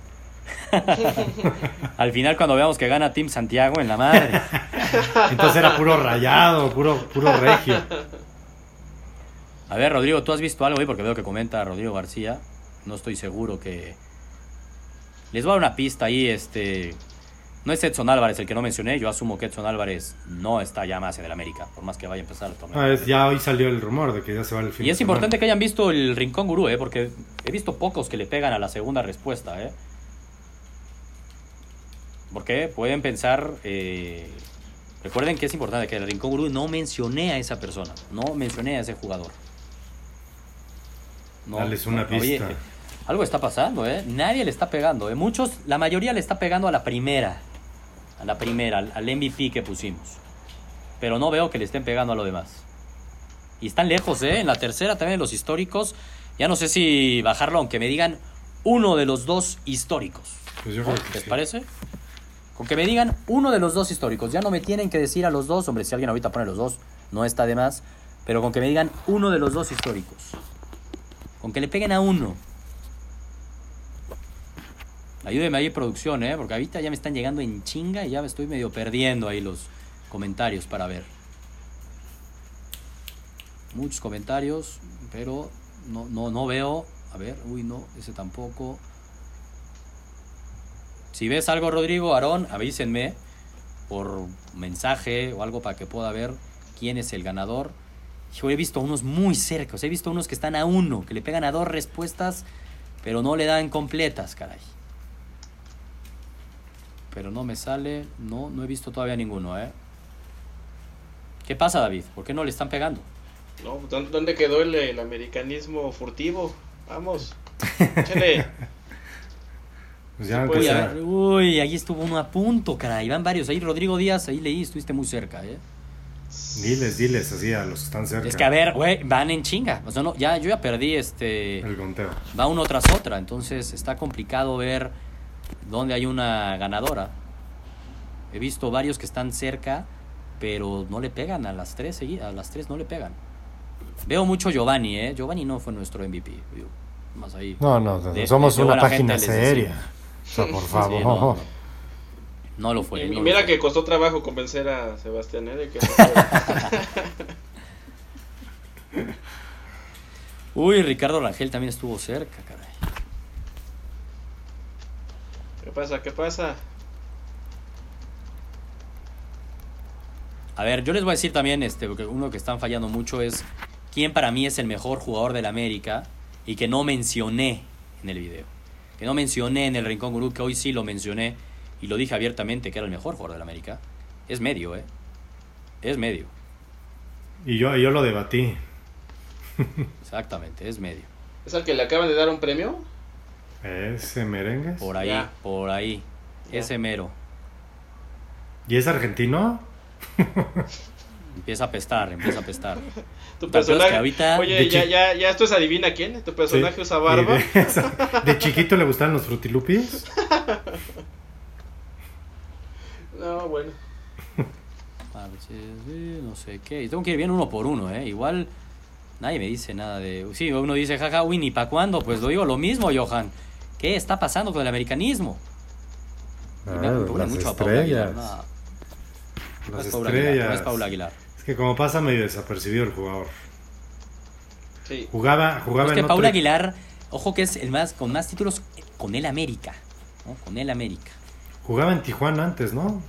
Al final, cuando veamos que gana Team Santiago en la madre. Entonces era puro rayado, puro, puro regio. A ver, Rodrigo, ¿tú has visto algo ahí? Porque veo que comenta Rodrigo García. No estoy seguro que. Les voy a dar una pista ahí, este. No es Edson Álvarez el que no mencioné. Yo asumo que Edson Álvarez no está ya más en el América, por más que vaya a empezar el torneo. Ah, es- ya hoy salió el rumor de que ya se va el fin y de es semana. importante que hayan visto el Rincón Gurú, ¿eh? porque he visto pocos que le pegan a la segunda respuesta. ¿eh? Porque pueden pensar. eh, recuerden que es importante que el Rincón Gurú no mencioné a esa persona, no mencioné a ese jugador. No, Dales una no, pista. Algo está pasando, ¿eh? Nadie le está pegando. ¿eh? Muchos, la mayoría le está pegando a la primera. A la primera, al, al MVP que pusimos. Pero no veo que le estén pegando a lo demás. Y están lejos, ¿eh? En la tercera también los históricos. Ya no sé si bajarlo, aunque me digan uno de los dos históricos. Pues yo creo que ¿Les sí. parece? Con que me digan uno de los dos históricos. Ya no me tienen que decir a los dos. Hombre, si alguien ahorita pone los dos, no está de más. Pero con que me digan uno de los dos históricos. Con que le peguen a uno. Ayúdeme ahí, producción, ¿eh? Porque ahorita ya me están llegando en chinga y ya me estoy medio perdiendo ahí los comentarios para ver. Muchos comentarios, pero no, no, no veo. A ver, uy, no, ese tampoco. Si ves algo, Rodrigo, Aarón, avísenme por mensaje o algo para que pueda ver quién es el ganador. Yo he visto unos muy cercos, he visto unos que están a uno, que le pegan a dos respuestas, pero no le dan completas, caray. Pero no me sale, no, no he visto todavía ninguno, ¿eh? ¿Qué pasa, David? ¿Por qué no le están pegando? No, ¿dó- ¿dónde quedó el, el americanismo furtivo? Vamos. Échale. Pues ya Uy, a ver, uy, ahí estuvo uno a punto, caray. Van varios. Ahí Rodrigo Díaz, ahí leí, estuviste muy cerca, ¿eh? Diles, diles así a los que están cerca. Es que a ver, güey, van en chinga. O sea, no, ya, yo ya perdí este. El conteo. Va uno tras otra. Entonces está complicado ver dónde hay una ganadora. He visto varios que están cerca, pero no le pegan a las tres seguidas. A las tres no le pegan. Veo mucho Giovanni, ¿eh? Giovanni no fue nuestro MVP. digo, Más ahí. No, no, De- somos de una página seria. decimos. O sea, por Sí, favor. no, no. No lo fue. Y no mira fue. que costó trabajo convencer a Sebastián, ¿eh? que- Uy, Ricardo Rangel también estuvo cerca, caray. ¿Qué pasa? ¿Qué pasa? A ver, yo les voy a decir también, este, porque uno que están fallando mucho es quién para mí es el mejor jugador del América y que no mencioné en el video. Que no mencioné en el Rincón Gurú, que hoy sí lo mencioné y lo dije abiertamente que era el mejor jugador del América. Es medio, ¿eh? Es medio, Y yo, yo lo debatí. exactamente, es medio. ¿Es al que le acaban de dar un premio? Ese merengue. Por ahí, por ahí. Ese mero. ¿Y es argentino? Empieza a pestar, empieza a pestar. Tu que personaje. ahorita- Oye, de ya, ya, ya esto es adivina quién. ¿Tu personaje Sí. usa barba? De, de chiquito le gustaban los frutilupis. No, bueno. Eh, no sé qué. Y tengo que ir bien uno por uno, ¿eh? Igual nadie me dice nada de... Sí, uno dice, jaja, uy, ni pa' cuándo. Pues lo digo lo mismo, Johan. ¿Qué está pasando con el americanismo? Y me Ah, preocupa las mucho a Paula Aguilar. estrellas. No, no Las es Paula Aguilar, no estrellas. es Paula Aguilar. Es que como pasa medio desapercibido el jugador. Sí. Jugaba, jugaba Es que en Paula otro- Aguilar, ojo que es el más con más títulos con el América. ¿no? Con el América. Jugaba en Tijuana antes, ¿no?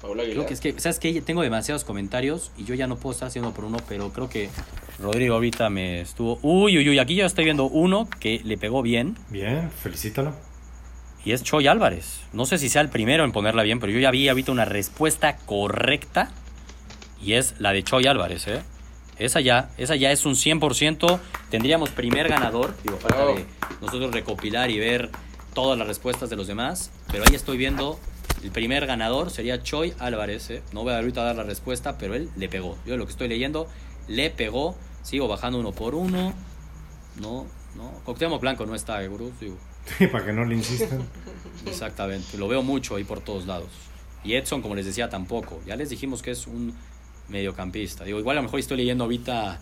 Paula Creo Aguilar. que es que, ¿sabes qué? Tengo demasiados comentarios y yo ya no puedo estar haciendo por uno, pero creo que Rodrigo ahorita me estuvo. Uy, uy, uy, aquí ya estoy viendo uno que le pegó bien Bien, felicítalo. y es Choy Álvarez. No sé si sea el primero en ponerla bien, pero yo ya vi ahorita una respuesta correcta y es la de Choy Álvarez, ¿eh? Esa ya, esa ya es un 100%. Tendríamos primer ganador, digo, falta Bravo. de nosotros recopilar y ver todas las respuestas de los demás, pero ahí estoy viendo el primer ganador sería Choi Álvarez, ¿eh? No voy a ahorita dar la respuesta, pero él le pegó. Yo lo que estoy leyendo, le pegó. Sigo bajando uno por uno. No, no. Cocteamo Blanco no está, gurú. Digo, Sí, para que no le insistan. exactamente. Lo veo mucho ahí por todos lados. Y Edson, como les decía, tampoco. Ya les dijimos que es un mediocampista. Digo, igual a lo mejor estoy leyendo ahorita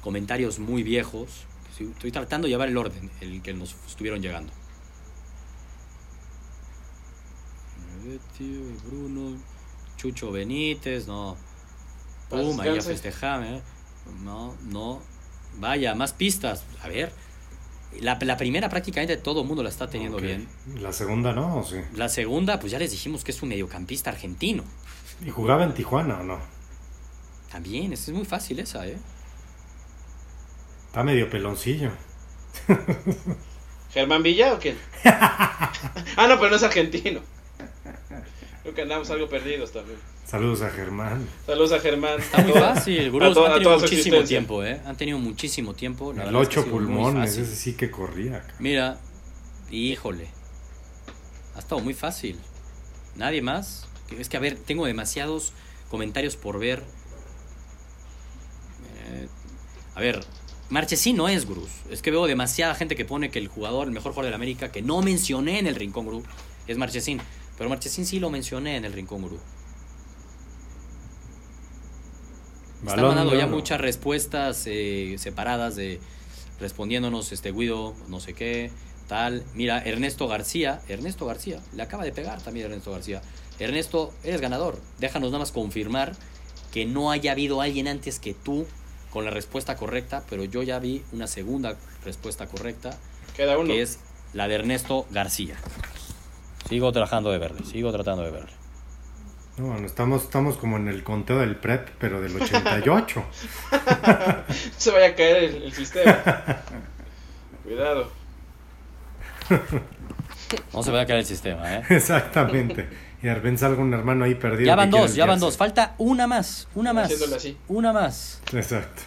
comentarios muy viejos. Estoy tratando de llevar el orden, el que nos estuvieron llegando. Bruno, Chucho Benítez, no. Paz Pum, ahí ya festejame. No, no. Vaya, más pistas. A ver. La, la primera prácticamente todo el mundo la está teniendo bien. La segunda, ¿no? ¿O sí? La segunda, pues ya les dijimos que es un mediocampista argentino. ¿Y jugaba en Tijuana o no? También, es muy fácil esa, ¿eh? Está medio peloncillo. ¿Germán Villa o quién? ah, no, pero no es argentino. Creo que andamos algo perdidos también. Saludos a Germán. Saludos a Germán. Está muy fácil, gurús. Han tenido muchísimo tiempo, ¿eh? Han tenido muchísimo tiempo. La El verdad es que ocho pulmones, ese sí que corría. Mira, híjole. Ha estado muy fácil. Nadie más. Es que, a ver, tengo demasiados comentarios por ver. Eh, a ver, Marchesín no es gurús. Es que veo demasiada gente que pone que el jugador, el mejor jugador de la América, que no mencioné en el Rincón Gurú, es Marchesín. Pero Marchesín sí lo mencioné en el Rincón Gurú. Están de ya muchas respuestas eh, separadas de respondiéndonos este Guido, no sé qué, tal. Mira, Ernesto García, Ernesto García, le acaba de pegar también Ernesto García. Ernesto, eres ganador. Déjanos nada más confirmar que no haya habido alguien antes que tú con la respuesta correcta, pero yo ya vi una segunda respuesta correcta, Queda uno. que es la de Ernesto García. Sigo trabajando de verde, sigo tratando de verle. No, bueno, estamos, estamos como en el conteo del PREP, pero del 88. se vaya a caer el, el sistema. Cuidado. No se vaya a caer el sistema, ¿eh? Exactamente. Y de repente salga un hermano ahí perdido. Ya van dos, ya van dos. Falta una más, una más. Haciéndole así. Una más. Exacto.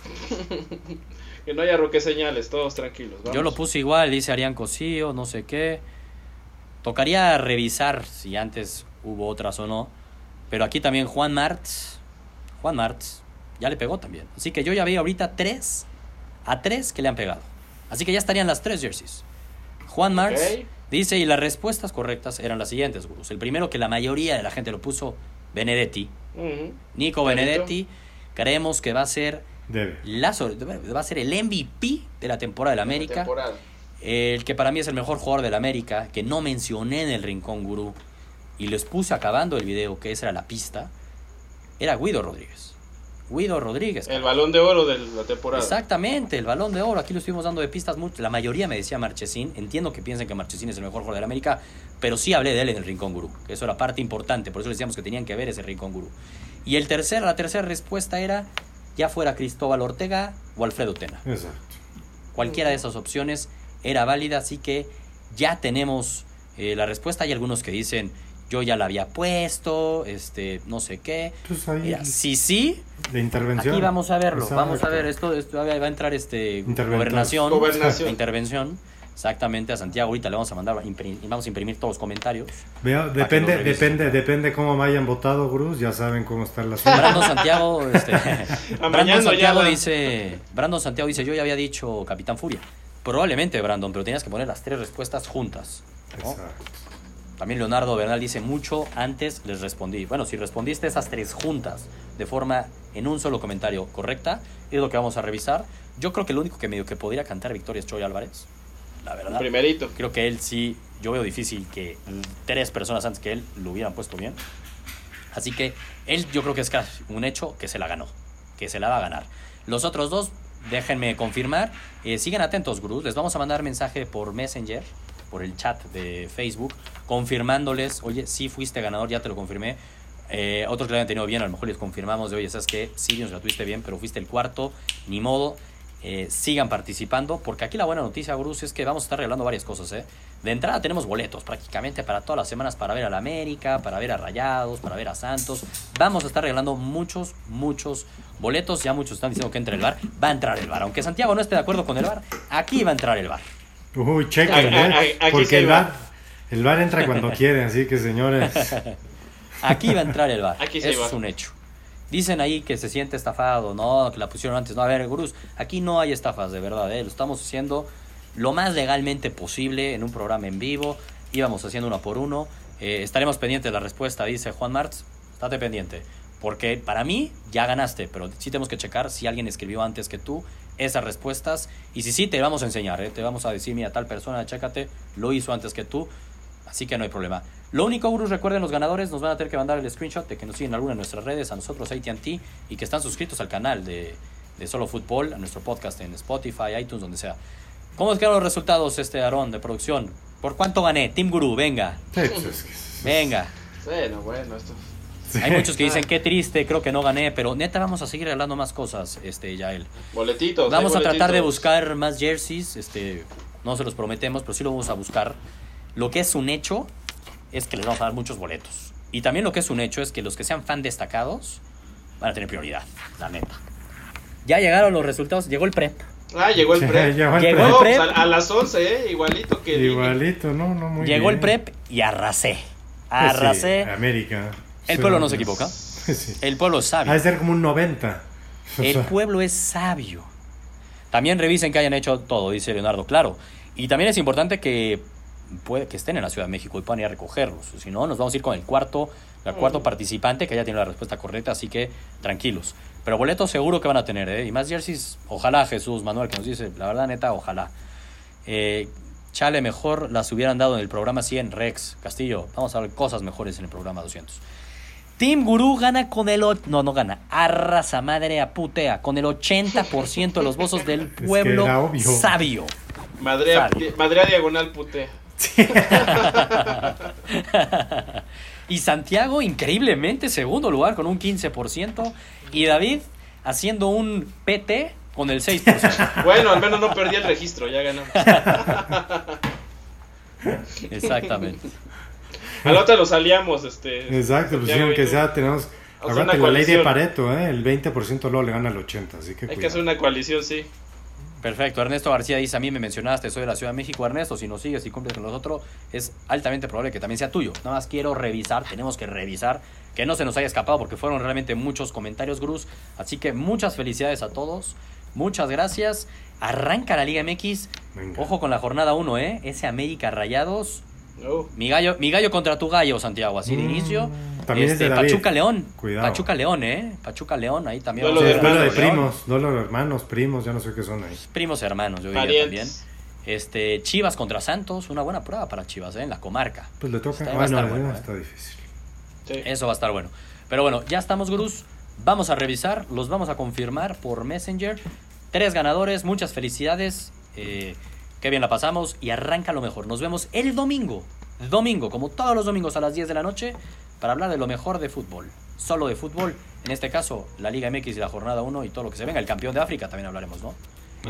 Que no haya roque señales, todos tranquilos. vamos. Yo lo puse igual, dice Arián Cosío, no sé qué. Tocaría revisar si antes hubo otras o no. Pero aquí también Juan Martz. Juan Martz ya le pegó también. Así que yo ya veo ahorita tres a tres que le han pegado. Así que ya estarían las tres jerseys. Juan Martz dice, y las respuestas correctas eran las siguientes, gurús. El primero que la mayoría de la gente lo puso, Benedetti. Nico. Benedetti. Creemos que va a ser Debe. la va a ser el MVP de la temporada del La América. temporada. El que para mí es el mejor jugador del América, que no mencioné en el Rincón Gurú y les puse acabando el video, que esa era la pista, era Guido Rodríguez. Guido Rodríguez. El balón de oro de la temporada. Exactamente, el balón de oro. Aquí lo estuvimos dando de pistas. mucho. La mayoría me decía Marchesín. Entiendo que piensen que Marchesín es el mejor jugador de la América, pero sí hablé de él en el Rincón Gurú, que eso era parte importante. Por eso les decíamos que tenían que ver ese Rincón Gurú. Y el tercer, la tercera respuesta era ya fuera Cristóbal Ortega o Alfredo Tena. Exacto. Cualquiera de esas opciones era válida, así que ya tenemos eh, la respuesta. Hay algunos que dicen yo ya la había puesto, este, no sé qué. Pues ahí Mira, sí, sí, de intervención. Aquí vamos a verlo, Exacto. vamos a ver, esto, esto va a entrar este gobernación, Gobernación. intervención, exactamente a Santiago, ahorita le vamos a mandar, imprim- vamos a imprimir todos los comentarios. Que depende, lo depende, depende cómo me hayan votado, Cruz. Ya saben cómo está el asunto. Brandon Santiago, este, ya Santiago la- dice, Brandon Santiago dice, yo ya había dicho Capitán Furia. Probablemente, Brandon, pero tenías que poner las tres respuestas juntas. ¿no? Exacto. También Leonardo Bernal dice mucho antes les respondí. Bueno, si respondiste esas tres juntas de forma en un solo comentario correcta, es lo que vamos a revisar. Yo creo que el único que medio que podría cantar victoria es Troy Álvarez. La El verdad. primerito. Creo que él sí, yo veo difícil que tres personas antes que él lo hubieran puesto bien. Así que él yo creo que es casi un hecho que se la ganó, que se la va a ganar. Los otros dos, déjenme confirmar. Eh, sigan atentos, gurús. Les vamos a mandar mensaje por Messenger, por el chat de Facebook, confirmándoles, oye, sí fuiste ganador, ya te lo confirmé. Eh, otros que lo hayan tenido bien, a lo mejor les confirmamos de, oye, ¿sabes qué? Sí, nos la tuviste bien, pero fuiste el cuarto, ni modo. Eh, sigan participando, porque aquí la buena noticia, Gurús, es que vamos a estar regalando varias cosas. ¿eh? De entrada tenemos boletos prácticamente para todas las semanas para ver a la América, para ver a Rayados, para ver a Santos. Vamos a estar regalando muchos, muchos boletos. Ya muchos están diciendo que entre el bar. Va a entrar el bar. Aunque Santiago no esté de acuerdo con el bar, aquí va a entrar el bar. Uy, chequen, ¿eh? Porque el bar, el bar entra cuando quiere, así que señores. Aquí va a entrar el bar. Aquí sí Eso va. es un hecho. Dicen ahí que se siente estafado, no, que la pusieron antes. No, a ver, gurús, aquí no hay estafas, de verdad, ¿eh? Lo estamos haciendo lo más legalmente posible en un programa en vivo. Íbamos haciendo uno por uno. Eh, estaremos pendientes de la respuesta, dice Juan Martz. Estate pendiente. Porque para mí ya ganaste, pero sí tenemos que checar si alguien escribió antes que tú esas respuestas. Y si sí, te vamos a enseñar, ¿eh? Te vamos a decir, mira, tal persona, chécate, lo hizo antes que tú. Así que no hay problema. Lo único, Gurus, recuerden, los ganadores nos van a tener que mandar el screenshot de que nos siguen en alguna de nuestras redes, a nosotros, ATT, y que están suscritos al canal de, de Solo Fútbol, a nuestro podcast en Spotify, iTunes, donde sea. ¿Cómo quedaron los resultados, este Aarón, de producción? ¿Por cuánto gané? Team Guru, venga, Sí, venga. Bueno, bueno, esto. Hay muchos que dicen, qué triste, creo que no gané, pero neta vamos a seguir hablando más cosas, este, Yael. Boletitos. Vamos a tratar de buscar más jerseys, este, no se los prometemos, pero sí lo vamos a buscar. Lo que es un hecho es que les vamos a dar muchos boletos. Y también lo que es un hecho es que los que sean fan destacados van a tener prioridad, la neta. Ya llegaron los resultados, llegó el prep. Ah, llegó el prep. llegó el Llegó prep. el No, prep. pues, a, a las 11, ¿eh? Igualito que el Igualito, no, no, muy llegó el prep y arrasé. Pues sí, Arrasé. América. El pueblo no se equivoca. Sí. El pueblo es sabio. Ha de ser como un 90. O El pueblo es sabio. También revisen que hayan hecho todo, dice Leonardo, claro. Y también es importante que puede que estén en la Ciudad de México y puedan ir a recogerlos. Si no, nos vamos a ir con el cuarto, el cuarto Mm. participante que ya tiene la respuesta correcta, así que tranquilos. Pero boletos seguro que van a tener, ¿eh? Y más jerseys, ojalá Jesús Manuel, que nos dice, la verdad neta, ojalá. Eh, chale, mejor las hubieran dado en el programa 100, Rex, Castillo. Vamos a ver cosas mejores en el programa 200. Team Gurú gana con el... No, no gana. Arrasa madre a putea. Con el 80% de los votos del pueblo sabio. Madre, a-. Madre a diagonal putea. y Santiago, increíblemente, segundo lugar con un 15%. Y David haciendo un PT con el 6%. Bueno, al menos no perdí el registro, ya ganamos. Exactamente. A la otra los aliamos, este. Exacto, pues sí, aunque sea, tenemos. O sea, Acuérdate una la ley de. Pareto, ¿eh? El 20% luego le gana al 80%, así que Hay que hacer una coalición, sí. Perfecto, Ernesto García dice, a mí me mencionaste, soy de la Ciudad de México, Ernesto, si nos sigues y cumples con los otros, es altamente probable que también sea tuyo. Nada más quiero revisar, tenemos que revisar, que no se nos haya escapado porque fueron realmente muchos comentarios, Gruz. Así que muchas felicidades a todos, muchas gracias. Arranca la Liga MX, Venga. ojo con la jornada 1, ¿eh? Ese América Rayados, No. mi gallo, mi gallo contra tu gallo, Santiago, así de Mm, inicio. también es Este, de David. Pachuca León, Cuidado. Pachuca León, ¿eh? Pachuca León, ahí también. A de Duelo de primos, duelo de hermanos, primos, ya no sé qué son ahí. primos hermanos, yo diría Parientes. también. Este, Chivas contra Santos, una buena prueba para Chivas, ¿eh? en la comarca. Pues le toca. Está- va a Bueno, estar bueno, eh, eh. está difícil. Sí. Eso va a estar bueno. Pero bueno, ya estamos, gurús. Vamos a revisar, los vamos a confirmar por Messenger. Tres ganadores, muchas felicidades. eh, qué bien la pasamos y arranca lo mejor. Nos vemos el domingo. Domingo, como todos los domingos a las 10 de la noche, para hablar de lo mejor de fútbol. Solo de fútbol. En este caso, la Liga MX y la jornada 1 y todo lo que se venga. El campeón de África también hablaremos, ¿no?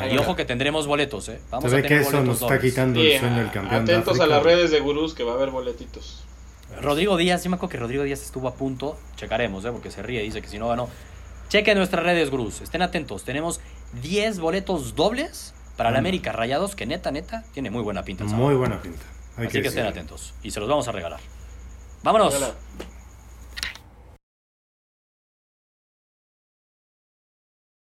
Y ojo que tendremos boletos, ¿eh? Vamos Se a ve que tener eso boletos nos está dobles. quitando Sí, el sueño del campeón. de atentos a África. las redes de gurús que va a haber boletitos. Rodrigo Díaz, yo me acuerdo que Rodrigo Díaz estuvo a punto, checaremos, ¿eh? porque se ríe, dice que si no ganó. Chequen nuestras redes, Gruz, estén atentos. Tenemos 10 boletos dobles para la Anda. América Rayados, que neta, neta, tiene muy buena pinta. el Muy buena pinta. Hay Así que estén decirlo. atentos. Y se los vamos a regalar. Vámonos. Hola.